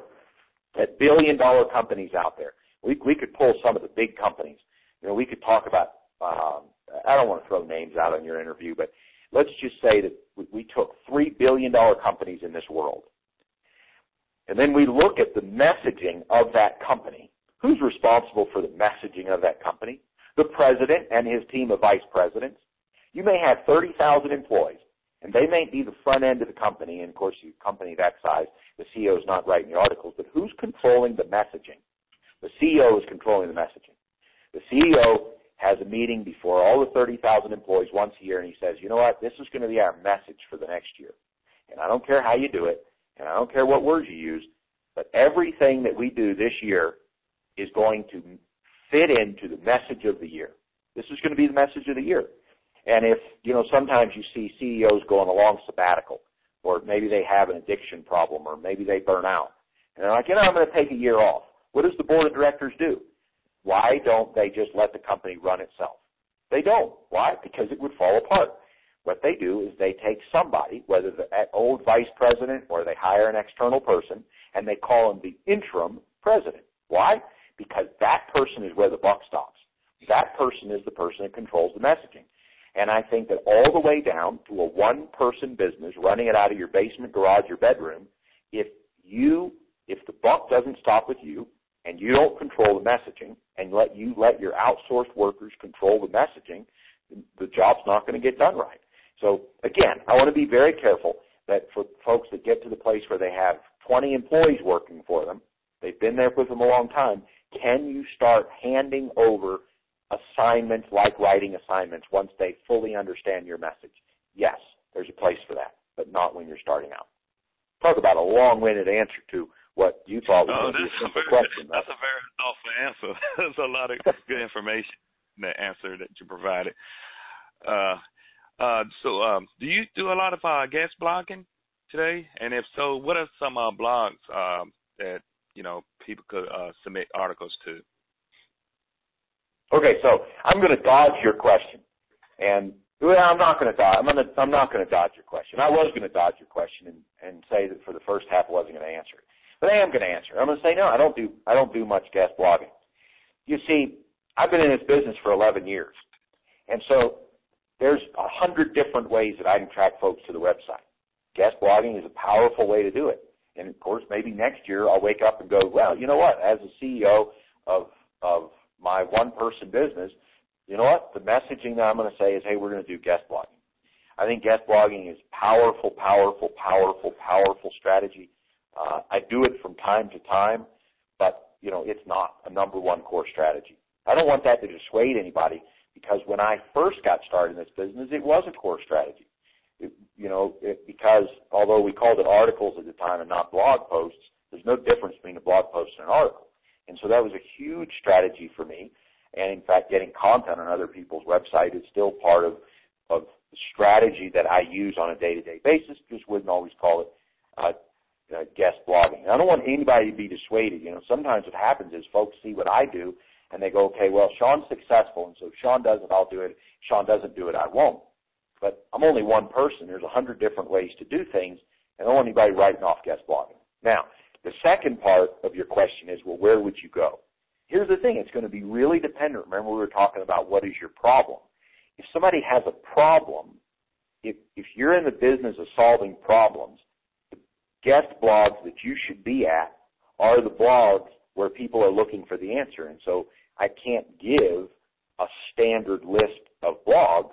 at billion dollar companies out there, we, we could pull some of the big companies. You know, we could talk about, um, I don't want to throw names out on your interview, but let's just say that we, we took three billion dollar companies in this world. And then we look at the messaging of that company. Who's responsible for the messaging of that company? the president and his team of vice presidents. You may have 30,000 employees, and they may be the front end of the company. And of course, a company that size, the CEO is not writing the articles, but who's controlling the messaging? The CEO is controlling the messaging. The CEO has a meeting before all the 30,000 employees once a year, and he says, you know what, this is going to be our message for the next year. And I don't care how you do it, and I don't care what words you use, but everything that we do this year is going to fit into the message of the year. This is going to be the message of the year. And if, you know, sometimes you see CEOs going along sabbatical, or maybe they have an addiction problem, or maybe they burn out. And they're like, you know, I'm going to take a year off. What does the board of directors do? Why don't they just let the company run itself? They don't. Why? Because it would fall apart. What they do is they take somebody, whether the old vice president or they hire an external person, and they call him the interim president. Why? because that person is where the buck stops. That person is the person that controls the messaging. And I think that all the way down to a one person business running it out of your basement, garage, or bedroom, if you, if the buck doesn't stop with you and you don't control the messaging and let you let your outsourced workers control the messaging, the job's not going to get done right. So again, I want to be very careful that for folks that get to the place where they have 20 employees working for them, they've been there with them a long time, can you start handing over assignments like writing assignments once they fully understand your message? Yes, there's a place for that, but not when you're starting out. Talk about a long-winded answer to what you thought was oh, going to be a simple very, question. That's a very thoughtful answer. [LAUGHS] There's a lot of good information in the answer that you provided. Uh, uh, so, um, do you do a lot of uh, guest blogging today? And if so, what are some uh, blogs um, that you know people could uh, submit articles to? Okay, so I'm going to dodge your question, and well, I'm not going to dodge. I'm, gonna, I'm not going to dodge your question. I was going to dodge your question and, and say that for the first half I wasn't going to answer it, but I am going to answer. I'm going to say no. I don't do. I don't do much guest blogging. You see, I've been in this business for 11 years, and so there's a hundred different ways that I can track folks to the website. Guest blogging is a powerful way to do it. And of course, maybe next year I'll wake up and go, well, you know what? As a CEO of of my one person business, you know what? The messaging that I'm going to say is, hey, we're going to do guest blogging. I think guest blogging is powerful, powerful, powerful, powerful strategy. Uh, I do it from time to time, but you know, it's not a number one core strategy. I don't want that to dissuade anybody because when I first got started in this business, it was a core strategy. It, you know, it, because although we called it articles at the time and not blog posts, there's no difference between a blog post and an article. And so that was a huge strategy for me. And in fact, getting content on other people's website is still part of, of the strategy that I use on a day-to-day basis. Just wouldn't always call it uh, uh, guest blogging. And I don't want anybody to be dissuaded. You know, sometimes what happens is folks see what I do and they go, okay, well, Sean's successful, and so if Sean does it, I'll do it. If Sean doesn't do it, I won't. But I'm only one person. There's a hundred different ways to do things, and I don't want anybody writing off guest blogging. Now, the second part of your question is, well, where would you go? Here's the thing, it's going to be really dependent. Remember we were talking about what is your problem. If somebody has a problem, if, if you're in the business of solving problems, the guest blogs that you should be at are the blogs where people are looking for the answer. And so I can't give a standard list of blogs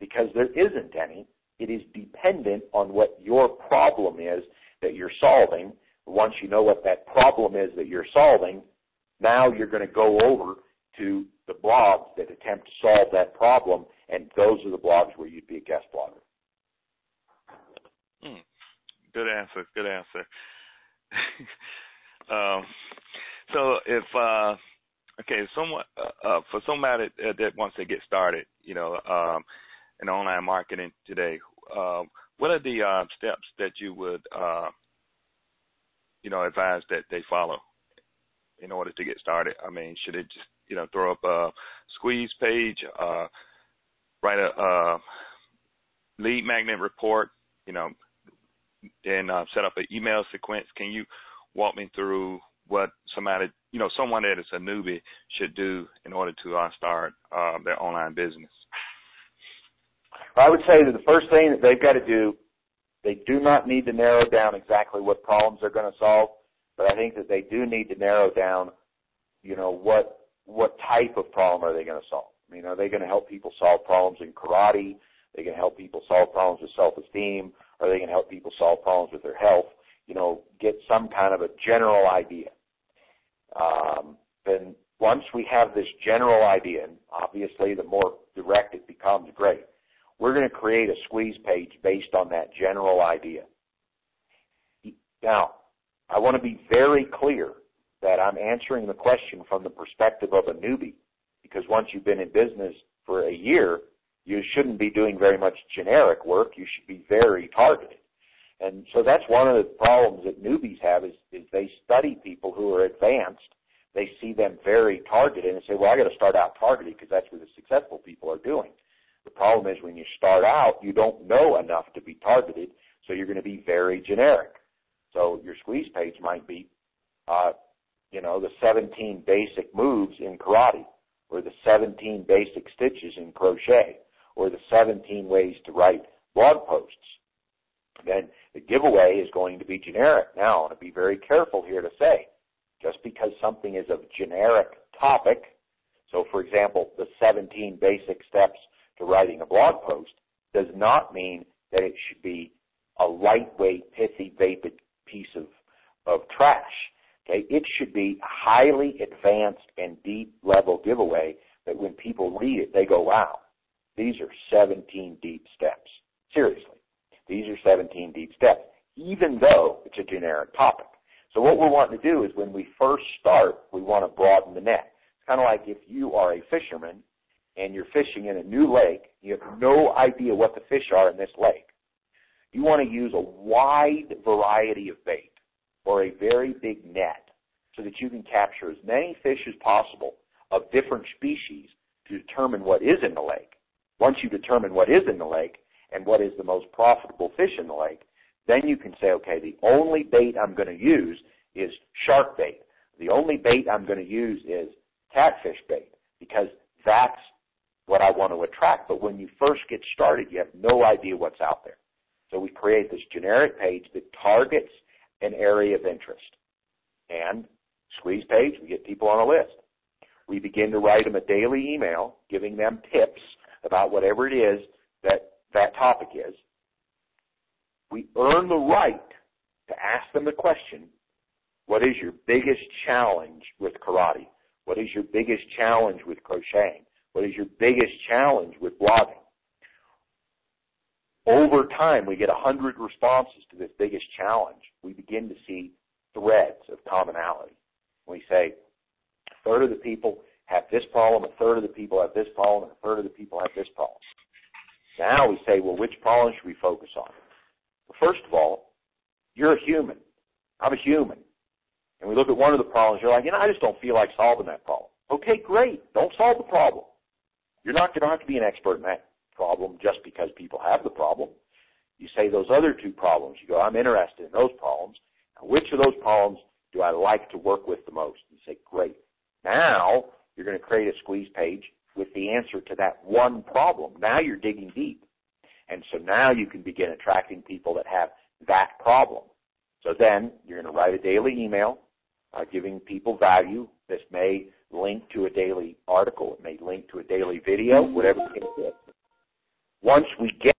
because there isn't any. It is dependent on what your problem is that you're solving. Once you know what that problem is that you're solving, now you're going to go over to the blogs that attempt to solve that problem, and those are the blogs where you'd be a guest blogger. Hmm. Good answer. Good answer. [LAUGHS] um, so if uh, okay, someone uh, uh, for somebody that wants to get started, you know, um, in online marketing today, uh, what are the uh, steps that you would, uh, you know, advise that they follow in order to get started? I mean, should it just, you know, throw up a squeeze page, uh, write a uh, lead magnet report, you know, then uh, set up an email sequence? Can you walk me through what somebody, you know, someone that is a newbie should do in order to uh, start uh, their online business? I would say that the first thing that they've got to do, they do not need to narrow down exactly what problems they're going to solve, but I think that they do need to narrow down, you know, what what type of problem are they going to solve? I mean, are they going to help people solve problems in karate? Are they going to help people solve problems with self-esteem? Are they going to help people solve problems with their health? You know, get some kind of a general idea. Um, then once we have this general idea, and obviously the more direct it becomes, great. We're going to create a squeeze page based on that general idea. Now, I want to be very clear that I'm answering the question from the perspective of a newbie, because once you've been in business for a year, you shouldn't be doing very much generic work. You should be very targeted. And so that's one of the problems that newbies have is, is they study people who are advanced. They see them very targeted and say, well, I got to start out targeted because that's what the successful people are doing. The problem is when you start out, you don't know enough to be targeted, so you're going to be very generic. So your squeeze page might be, uh, you know, the 17 basic moves in karate, or the 17 basic stitches in crochet, or the 17 ways to write blog posts. Then the giveaway is going to be generic. Now, I want to be very careful here to say, just because something is a generic topic, so for example, the 17 basic steps to writing a blog post does not mean that it should be a lightweight, pithy, vapid piece of, of trash. Okay, it should be highly advanced and deep level giveaway that when people read it, they go, wow, these are 17 deep steps. Seriously. These are 17 deep steps, even though it's a generic topic. So what we're wanting to do is when we first start, we want to broaden the net. It's kind of like if you are a fisherman and you're fishing in a new lake, you have no idea what the fish are in this lake. You want to use a wide variety of bait or a very big net so that you can capture as many fish as possible of different species to determine what is in the lake. Once you determine what is in the lake and what is the most profitable fish in the lake, then you can say, okay, the only bait I'm going to use is shark bait. The only bait I'm going to use is catfish bait because that's what I want to attract. But when you first get started, you have no idea what's out there. So we create this generic page that targets an area of interest. And squeeze page, we get people on a list. We begin to write them a daily email giving them tips about whatever it is that that topic is. We earn the right to ask them the question, what is your biggest challenge with karate? What is your biggest challenge with crocheting? What is your biggest challenge with blogging? Over time, we get a hundred responses to this biggest challenge. We begin to see threads of commonality. We say, a third of the people have this problem, a third of the people have this problem, and a third of the people have this problem. Now we say, well, which problem should we focus on? Well, first of all, you're a human. I'm a human. And we look at one of the problems, you're like, you know, I just don't feel like solving that problem. Okay, great. Don't solve the problem. You're not going to have to be an expert in that problem just because people have the problem. You say those other two problems. You go, I'm interested in those problems. Now, which of those problems do I like to work with the most? You say, great. Now you're going to create a squeeze page with the answer to that one problem. Now you're digging deep. And so now you can begin attracting people that have that problem. So then you're going to write a daily email uh, giving people value. This may link to a daily article. It may link to a daily video, whatever case is. Once we get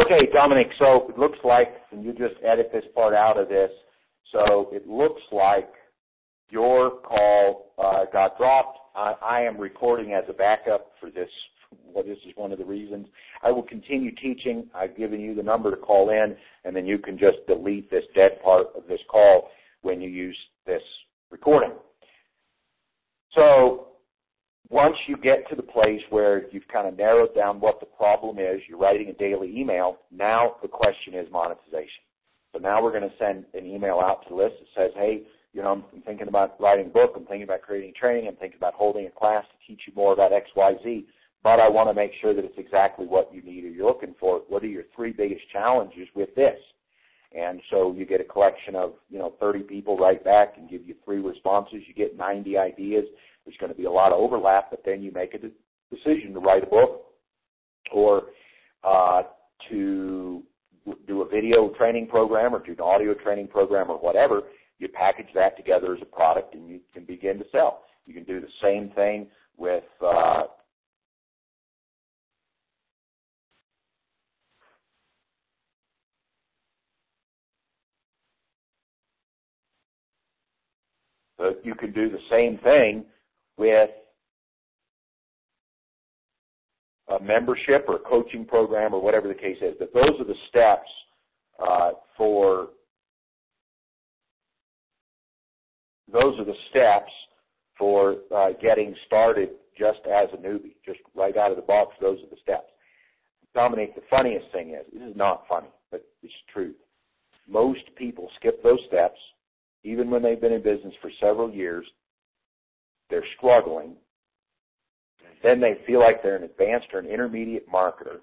Okay, Dominic, so it looks like, and you just edit this part out of this, so it looks like your call uh, got dropped. I, I am recording as a backup for this. Well, this is one of the reasons. I will continue teaching. I've given you the number to call in, and then you can just delete this dead part of this call when you use this recording. Once you get to the place where you've kind of narrowed down what the problem is, you're writing a daily email, now the question is monetization. So now we're going to send an email out to the list that says, hey, you know, I'm thinking about writing a book, I'm thinking about creating training, I'm thinking about holding a class to teach you more about XYZ, but I want to make sure that it's exactly what you need or you're looking for. What are your three biggest challenges with this? And so you get a collection of, you know, 30 people write back and give you three responses. You get 90 ideas. There's going to be a lot of overlap, but then you make a decision to write a book or uh, to do a video training program or do an audio training program or whatever. You package that together as a product and you can begin to sell. You can do the same thing with uh, But you can do the same thing with a membership or a coaching program or whatever the case is. But those are the steps uh, for those are the steps for uh, getting started just as a newbie, just right out of the box. Those are the steps. Dominic, the funniest thing is this is not funny, but it's truth. Most people skip those steps even when they've been in business for several years, they're struggling. Then they feel like they're an advanced or an intermediate marketer,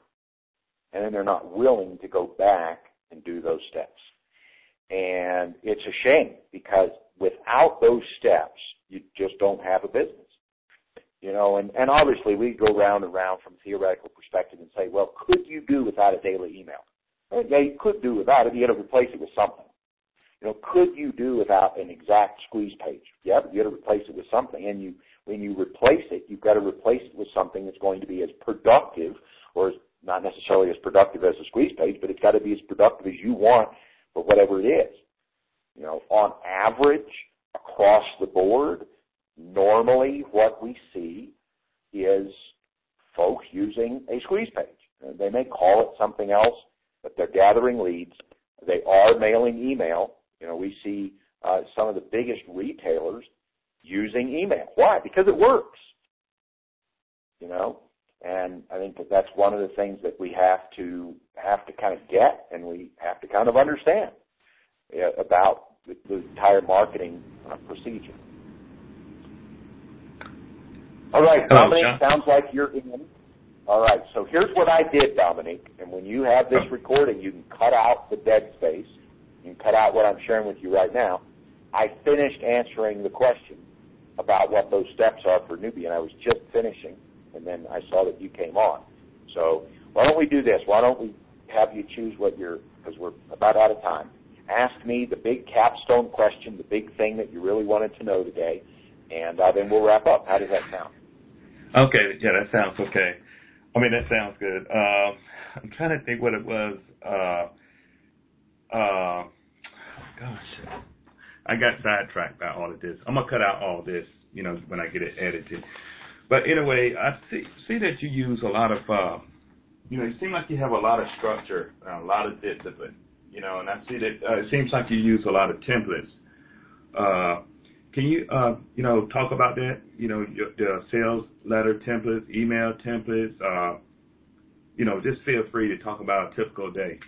and then they're not willing to go back and do those steps. And it's a shame because without those steps, you just don't have a business. You know, and, and obviously we go round and round from a theoretical perspective and say, well, could you do without a daily email? Yeah, you could do without it. You got to replace it with something. You know, could you do without an exact squeeze page? Yeah, you got to replace it with something. And you, when you replace it, you've got to replace it with something that's going to be as productive, or as, not necessarily as productive as a squeeze page, but it's got to be as productive as you want for whatever it is. You know, on average, across the board, normally what we see is folks using a squeeze page. They may call it something else, but they're gathering leads. They are mailing email. You know, we see uh, some of the biggest retailers using email. Why? Because it works. You know, and I think that that's one of the things that we have to have to kind of get, and we have to kind of understand about the, the entire marketing uh, procedure. All right, Hello, Dominic, John. sounds like you're in. All right, so here's what I did, Dominic, and when you have this recording, you can cut out the dead space and cut out what I'm sharing with you right now, I finished answering the question about what those steps are for newbie, and I was just finishing, and then I saw that you came on. So why don't we do this? Why don't we have you choose what you're, because we're about out of time. Ask me the big capstone question, the big thing that you really wanted to know today, and uh, then we'll wrap up. How does that sound? Okay, yeah, that sounds okay. I mean, that sounds good. Um, I'm trying to think what it was. Uh, uh, gosh, I got sidetracked by all of this. I'm gonna cut out all this, you know, when I get it edited. But anyway, I see see that you use a lot of, uh, you know, it seems like you have a lot of structure, a lot of discipline, you know, and I see that uh, it seems like you use a lot of templates. Uh, can you, uh, you know, talk about that? You know, your, the sales letter templates, email templates. Uh, you know, just feel free to talk about a typical day.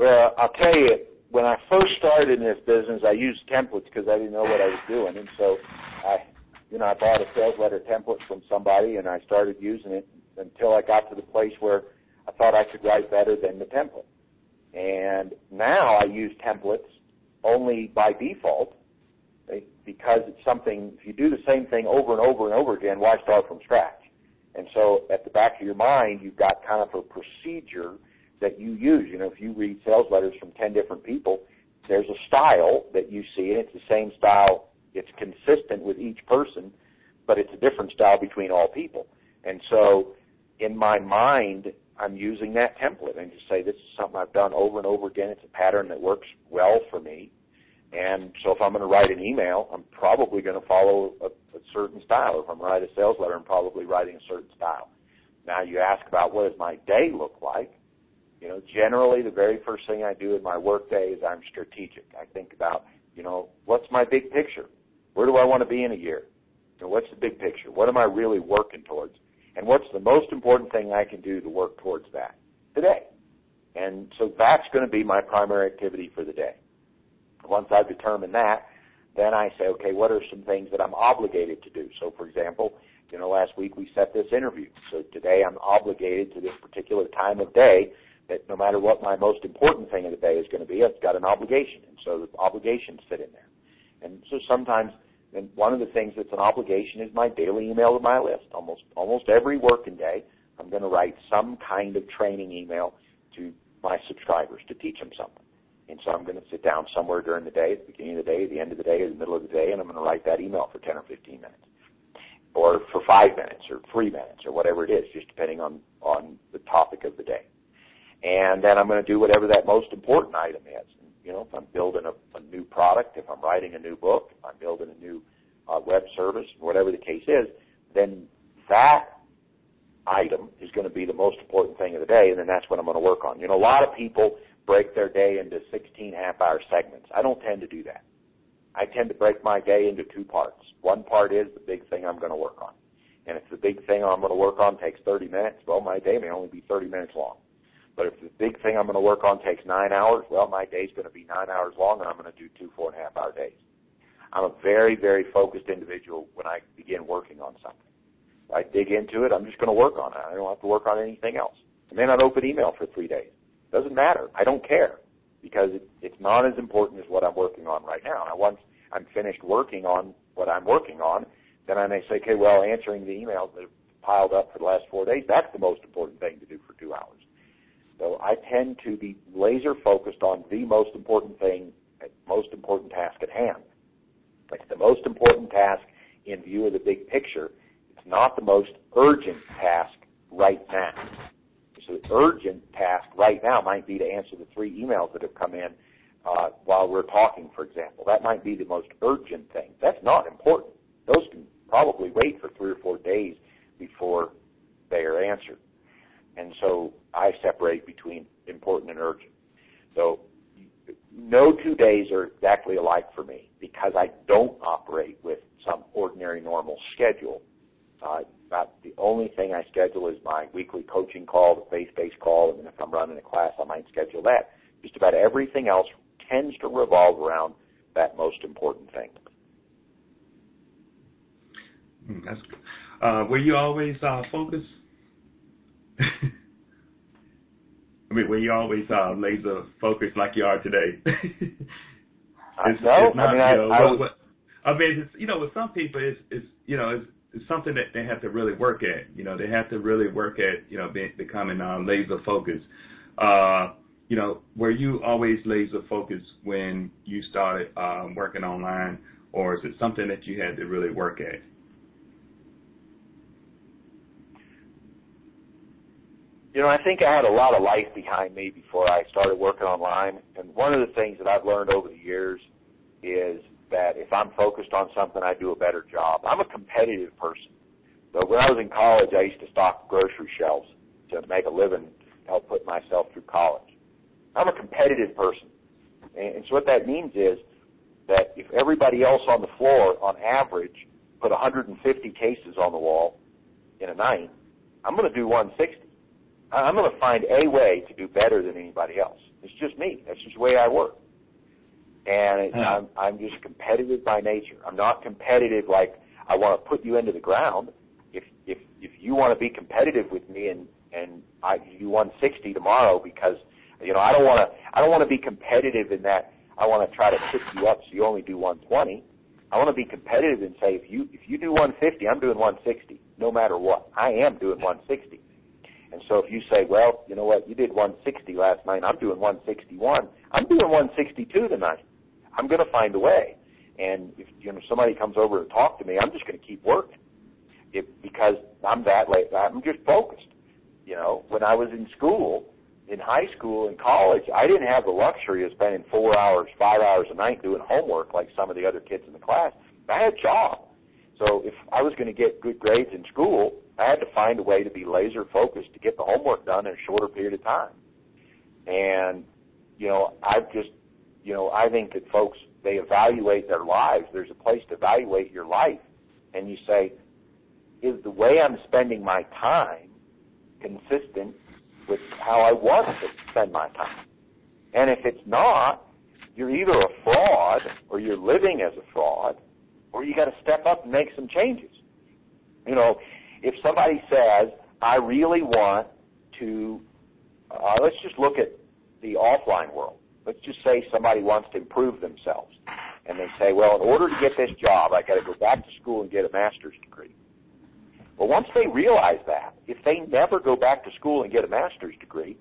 Well, I'll tell you, when I first started in this business, I used templates because I didn't know what I was doing, and so I, you know, I bought a sales letter template from somebody, and I started using it until I got to the place where I thought I could write better than the template. And now I use templates only by default eh, because it's something. If you do the same thing over and over and over again, why start from scratch? And so, at the back of your mind, you've got kind of a procedure that you use. You know, if you read sales letters from 10 different people, there's a style that you see, and it's the same style. It's consistent with each person, but it's a different style between all people. And so in my mind, I'm using that template and just say this is something I've done over and over again. It's a pattern that works well for me. And so if I'm going to write an email, I'm probably going to follow a, a certain style. If I'm going to write a sales letter, I'm probably writing a certain style. Now you ask about what does my day look like? You know, generally the very first thing I do in my work day is I'm strategic. I think about, you know, what's my big picture? Where do I want to be in a year? You know, what's the big picture? What am I really working towards? And what's the most important thing I can do to work towards that today? And so that's going to be my primary activity for the day. Once I've determined that, then I say, okay, what are some things that I'm obligated to do? So for example, you know, last week we set this interview. So today I'm obligated to this particular time of day that no matter what my most important thing of the day is going to be, it's got an obligation. And so the obligations fit in there. And so sometimes, and one of the things that's an obligation is my daily email to my list. Almost, almost every working day, I'm going to write some kind of training email to my subscribers to teach them something. And so I'm going to sit down somewhere during the day, at the beginning of the day, the end of the day, the middle of the day, and I'm going to write that email for 10 or 15 minutes. Or for five minutes, or three minutes, or whatever it is, just depending on, on the topic of the day. And then I'm going to do whatever that most important item is. You know, if I'm building a, a new product, if I'm writing a new book, if I'm building a new uh, web service, whatever the case is, then that item is going to be the most important thing of the day, and then that's what I'm going to work on. You know, a lot of people break their day into 16 half-hour segments. I don't tend to do that. I tend to break my day into two parts. One part is the big thing I'm going to work on. And if the big thing I'm going to work on takes 30 minutes, well, my day may only be 30 minutes long. But if the big thing I'm going to work on takes nine hours, well, my day's going to be nine hours long, and I'm going to do two four and a half hour days. I'm a very, very focused individual when I begin working on something. If I dig into it, I'm just going to work on it. I don't have to work on anything else. I may not open email for three days. Doesn't matter. I don't care because it, it's not as important as what I'm working on right now. Now, once I'm finished working on what I'm working on, then I may say, okay, well, answering the emails that have piled up for the last four days, that's the most important thing to do for two hours. So I tend to be laser focused on the most important thing, most important task at hand. It's the most important task in view of the big picture. It's not the most urgent task right now. So the urgent task right now might be to answer the three emails that have come in uh, while we're talking, for example. That might be the most urgent thing. That's not important. Those can probably wait for three or four days before they are answered. And so I separate between important and urgent. So no two days are exactly alike for me because I don't operate with some ordinary normal schedule. Uh, about the only thing I schedule is my weekly coaching call, the faith-based call, and then if I'm running a class, I might schedule that. Just about everything else tends to revolve around that most important thing. Mm, that's good. Uh, were you always uh, focused? [LAUGHS] I mean, were you always uh, laser focused like you are today? [LAUGHS] it's, no, it's not, I mean, I, you know, I, was, what, I mean, it's, you know, with some people, it's, it's you know, it's, it's something that they have to really work at. You know, they have to really work at, you know, being, becoming uh, laser focused. Uh, you know, were you always laser focused when you started um, working online, or is it something that you had to really work at? You know, I think I had a lot of life behind me before I started working online. And one of the things that I've learned over the years is that if I'm focused on something, I do a better job. I'm a competitive person. So when I was in college, I used to stock grocery shelves to make a living, and help put myself through college. I'm a competitive person. And so what that means is that if everybody else on the floor, on average, put 150 cases on the wall in a night, I'm going to do 160. I'm going to find a way to do better than anybody else. It's just me. That's just the way I work. And it, I'm, I'm just competitive by nature. I'm not competitive like I want to put you into the ground. If if if you want to be competitive with me and and I you won 60 tomorrow because you know I don't want to I don't want to be competitive in that I want to try to pick you up so you only do 120. I want to be competitive and say if you if you do 150, I'm doing 160 no matter what. I am doing 160. And so if you say, well, you know what, you did 160 last night, I'm doing 161, I'm doing 162 tonight. I'm going to find a way. And if you know somebody comes over to talk to me, I'm just going to keep working, if, because I'm that late. I'm just focused. you know, when I was in school, in high school and college, I didn't have the luxury of spending four hours, five hours a night doing homework like some of the other kids in the class. I had a job. So if I was going to get good grades in school, I had to find a way to be laser focused to get the homework done in a shorter period of time. And, you know, I've just, you know, I think that folks, they evaluate their lives. There's a place to evaluate your life. And you say, is the way I'm spending my time consistent with how I want to spend my time? And if it's not, you're either a fraud or you're living as a fraud or you got to step up and make some changes. You know, if somebody says, I really want to, uh, let's just look at the offline world. Let's just say somebody wants to improve themselves. And they say, well, in order to get this job, I got to go back to school and get a master's degree. Well, once they realize that, if they never go back to school and get a master's degree,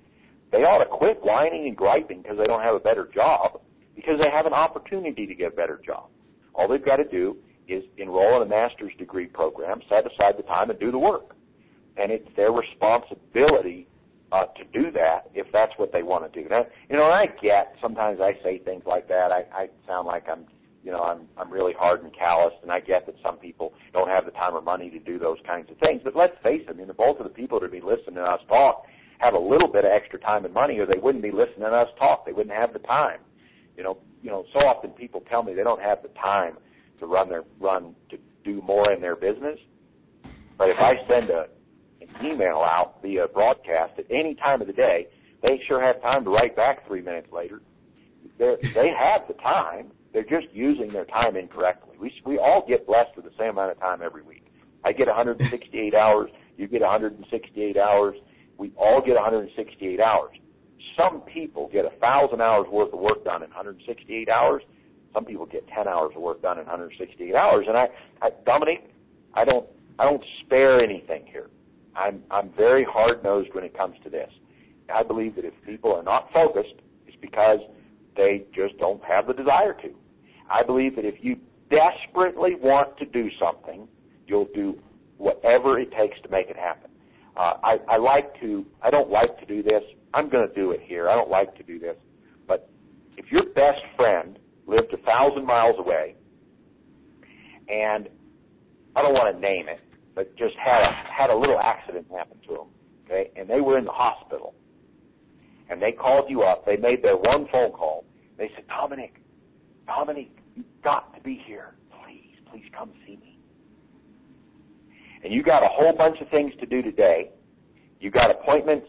they ought to quit whining and griping because they don't have a better job because they have an opportunity to get a better job. All they've got to do is enroll in a master's degree program, set aside the time, and do the work. And it's their responsibility uh, to do that if that's what they want to do. Now, you know, I get sometimes I say things like that. I, I sound like I'm, you know, I'm I'm really hard and calloused, and I get that some people don't have the time or money to do those kinds of things. But let's face it, I mean, the bulk of the people that be listening to us talk have a little bit of extra time and money, or they wouldn't be listening to us talk. They wouldn't have the time. You know, you know, so often people tell me they don't have the time to run their run to do more in their business. But if I send a an email out via broadcast at any time of the day, they sure have time to write back three minutes later. They're, they have the time. They're just using their time incorrectly. We we all get blessed with the same amount of time every week. I get 168 hours. You get 168 hours. We all get 168 hours. Some people get a thousand hours worth of work done in 168 hours. Some people get 10 hours of work done in 168 hours. And I, I Dominic, I don't, I don't spare anything here. I'm, I'm very hard nosed when it comes to this. I believe that if people are not focused, it's because they just don't have the desire to. I believe that if you desperately want to do something, you'll do whatever it takes to make it happen. Uh, I, I like to, I don't like to do this. I'm going to do it here. I don't like to do this. But if your best friend lived a thousand miles away, and I don't want to name it, but just had a, had a little accident happen to them, okay, and they were in the hospital, and they called you up. They made their one phone call. They said, Dominic, Dominic, you've got to be here. Please, please come see me. And you got a whole bunch of things to do today. You got appointments,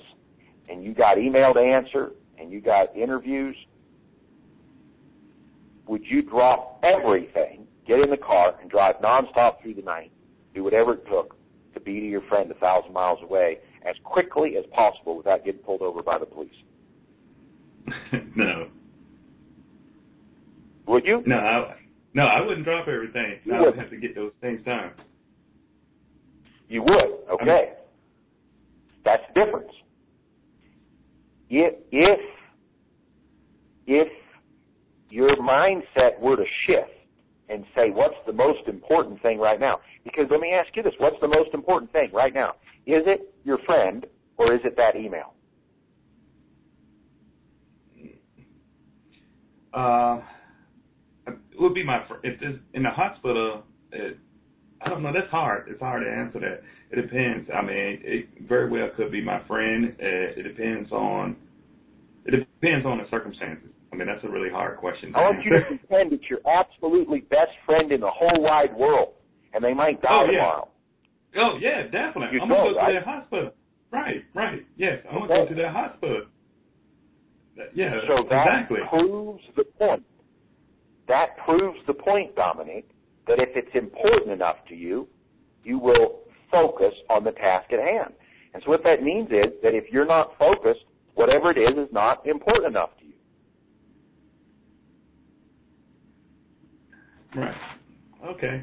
and you got email to answer, and you got interviews, would you drop everything, get in the car, and drive nonstop through the night, do whatever it took to be to your friend a thousand miles away as quickly as possible without getting pulled over by the police? [LAUGHS] no. Would you? No, I, no, I wouldn't drop everything. You I would have to get those things done. You would. Okay. That's the difference. If if if your mindset were to shift and say, what's the most important thing right now? Because let me ask you this, what's the most important thing right now? Is it your friend or is it that email? Uh, it would be my if it's in the hospital. It, I don't know. That's hard. It's hard to answer that. It depends. I mean, it very well could be my friend. Uh, it depends on. It depends on the circumstances. Mean, that's a really hard question. I want you to pretend it's your absolutely best friend in the whole wide world and they might die Oh, yeah. tomorrow. Oh yeah, definitely. You I'm gonna go right? to that hospital. Right, right. Yes, I'm gonna Okay. go to that hospital. Yeah, So that exactly. proves the point. That proves the point, Dominic, that if it's important enough to you, you will focus on the task at hand. And so what that means is that if you're not focused, whatever it is is not important enough to you. Right. Okay.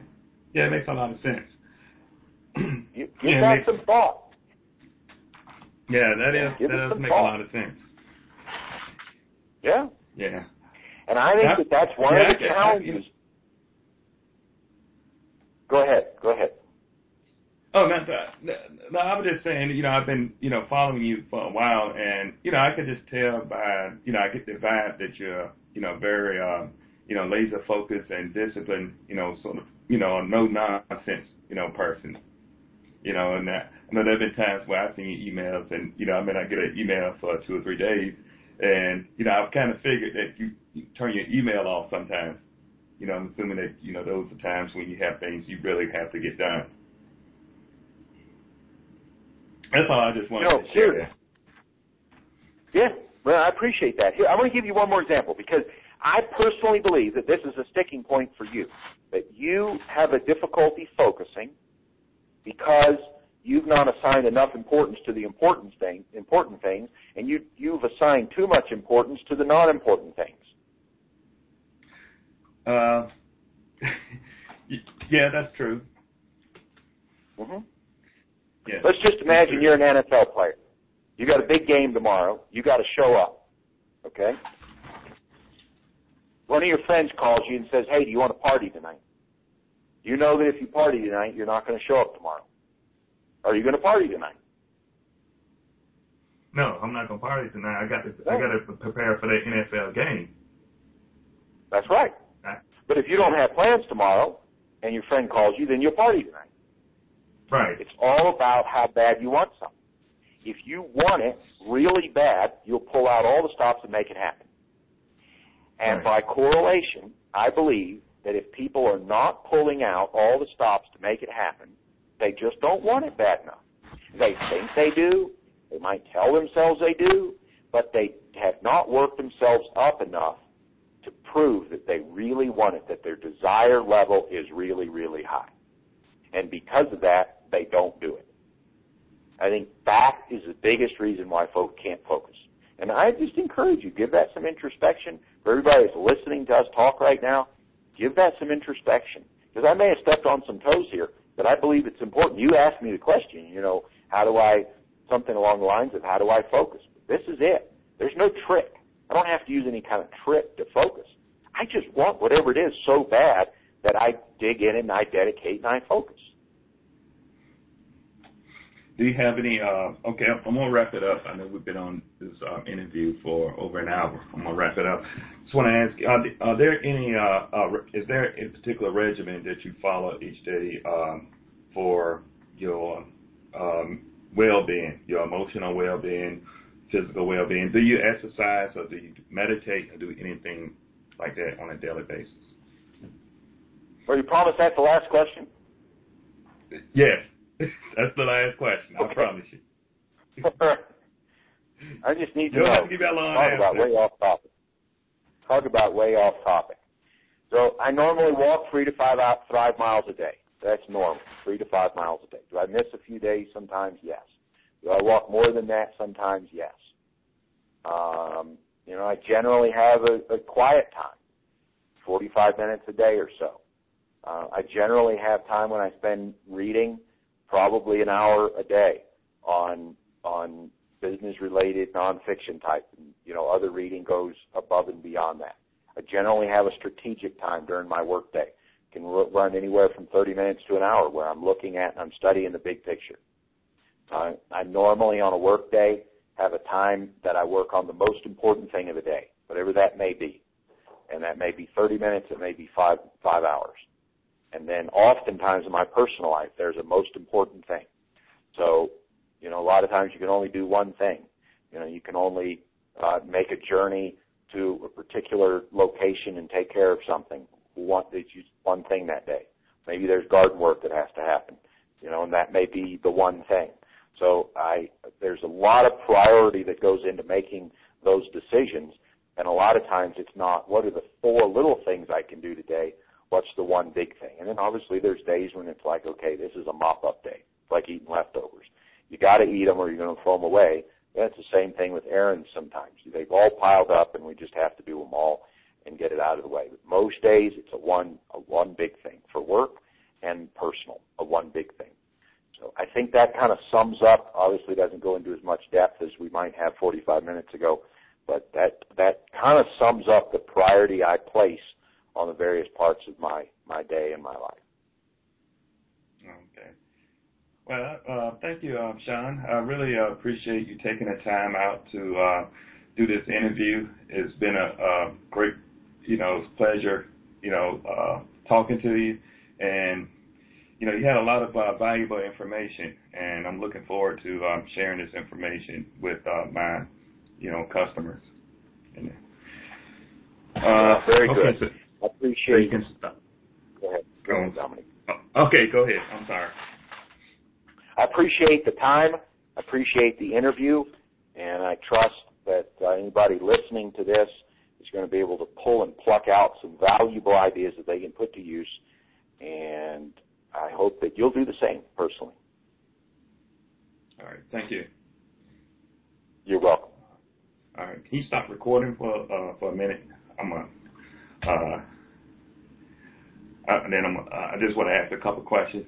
Yeah, it makes a lot of sense. [CLEARS THROAT] You give yeah, it that makes- some thought. yeah, that is Give that does some make a lot of sense. Yeah. Yeah. And I think Yeah. that that's one Yeah, of the I- I- challenges. Go ahead. Go ahead. Oh, not that. No, I was just saying, you know, I've been, you know, following you for a while, and you know, I could just tell by, you know, I get the vibe that you're, you know, very, uh, you know, laser focused and disciplined, you know, sort of, you know, no nonsense, you know, person. You know, and that, I know there have been times where I've seen emails, and you know, I may not get an email for two or three days, and you know, I've kind of figured that you, you turn your email off sometimes. You know, I'm assuming that you know those are times when you have things you really have to get done. That's all I just wanted no, to share. Yeah, well, I appreciate that. Here, I want to give you one more example because I personally believe that this is a sticking point for you. That you have a difficulty focusing because you've not assigned enough importance to the important thing, important things, and you you've assigned too much importance to the non-important things. Uh, [LAUGHS] yeah, that's true. Mm-hmm. Yeah. Let's just imagine you're an NFL player. You got a big game tomorrow. You got to show up. Okay? One of your friends calls you and says, "Hey, do you want to party tonight?" You know that if you party tonight, you're not going to show up tomorrow. Are you going to party tonight? No, I'm not going to party tonight. I got to I got to prepare for the NFL game. That's right. Right. But if you don't have plans tomorrow and your friend calls you, then you'll party tonight. Right. It's all about how bad you want something. If you want it really bad, you'll pull out all the stops and make it happen. And Right. by correlation, I believe that if people are not pulling out all the stops to make it happen, they just don't want it bad enough. They think they do, they might tell themselves they do, but they have not worked themselves up enough to prove that they really want it, that their desire level is really, really high. And because of that, they don't do it. I think that is the biggest reason why folk can't focus. And I just encourage you, give that some introspection. For everybody that's listening to us talk right now, give that some introspection. Because I may have stepped on some toes here, but I believe it's important. You asked me the question, you know, how do I, something along the lines of how do I focus? This is it. There's no trick. I don't have to use any kind of trick to focus. I just want whatever it is so bad that I dig in and I dedicate and I focus. Do you have any? Uh, okay, I'm gonna wrap it up. I know we've been on this uh, interview for over an hour. I'm gonna wrap it up. Just want to ask: are, are there any? Uh, uh, is there a particular regimen that you follow each day um, for your um, well-being, your emotional well-being, physical well-being? Do you exercise or do you meditate or do anything like that on a daily basis? Well, you promise that's the last question? Yes, that's the last question. I Okay. promise you. [LAUGHS] I just need to You don't know. have to give that long Talk about way off topic. Talk about way off topic. So I normally walk three to five out five miles a day. That's normal. Three to five miles a day. Do I miss a few days sometimes? Yes. Do I walk more than that sometimes? Yes. Um, you know, I generally have a, a quiet time, 45 minutes a day or so. Uh, I generally have time when I spend reading, probably an hour a day on on business related nonfiction type. You know, other reading goes above and beyond that. I generally have a strategic time during my workday. Can run anywhere from 30 minutes to an hour where I'm looking at and I'm studying the big picture. Uh, I normally on a work day have a time that I work on the most important thing of the day, whatever that may be. And that may be 30 minutes, it may be five, five hours. And then oftentimes in my personal life, there's a most important thing. So, you know, a lot of times you can only do one thing. You know, you can only uh, make a journey to a particular location and take care of something. One, just one thing that day. Maybe there's garden work that has to happen, you know, and that may be the one thing. So I, there's a lot of priority that goes into making those decisions, and a lot of times it's not what are the four little things I can do today. What's the one big thing? And then obviously there's days when it's like, okay, this is a mop up day. It's like eating leftovers. You got to eat them or you're going to throw them away. That's the same thing with errands sometimes. They've all piled up and we just have to do them all and get it out of the way. But most days it's a one a one big thing for work and personal, a one big thing. So I think that kind of sums up. Obviously, doesn't go into as much depth as we might have 45 minutes ago, but that that kind of sums up the priority I place on the various parts of my my day and my life. Okay. Well, uh, thank you, um, Sean. I really uh, appreciate you taking the time out to uh, do this interview. It's been a, a great, you know, pleasure, you know, uh, talking to you, and you know, you had a lot of uh, valuable information, and I'm looking forward to um, sharing this information with uh, my, you know, customers. Uh, very good. Okay, so, I appreciate. you can stop. Go ahead, go ahead, Dominic. Okay, go ahead. I'm sorry. I appreciate the time. I appreciate the interview, and I trust that uh, anybody listening to this is going to be able to pull and pluck out some valuable ideas that they can put to use. And I hope that you'll do the same personally. All right. Thank you. You're welcome. All right. Can you stop recording for uh, for a minute? I'm a, uh, and then I'm, uh, I just want to ask a couple questions.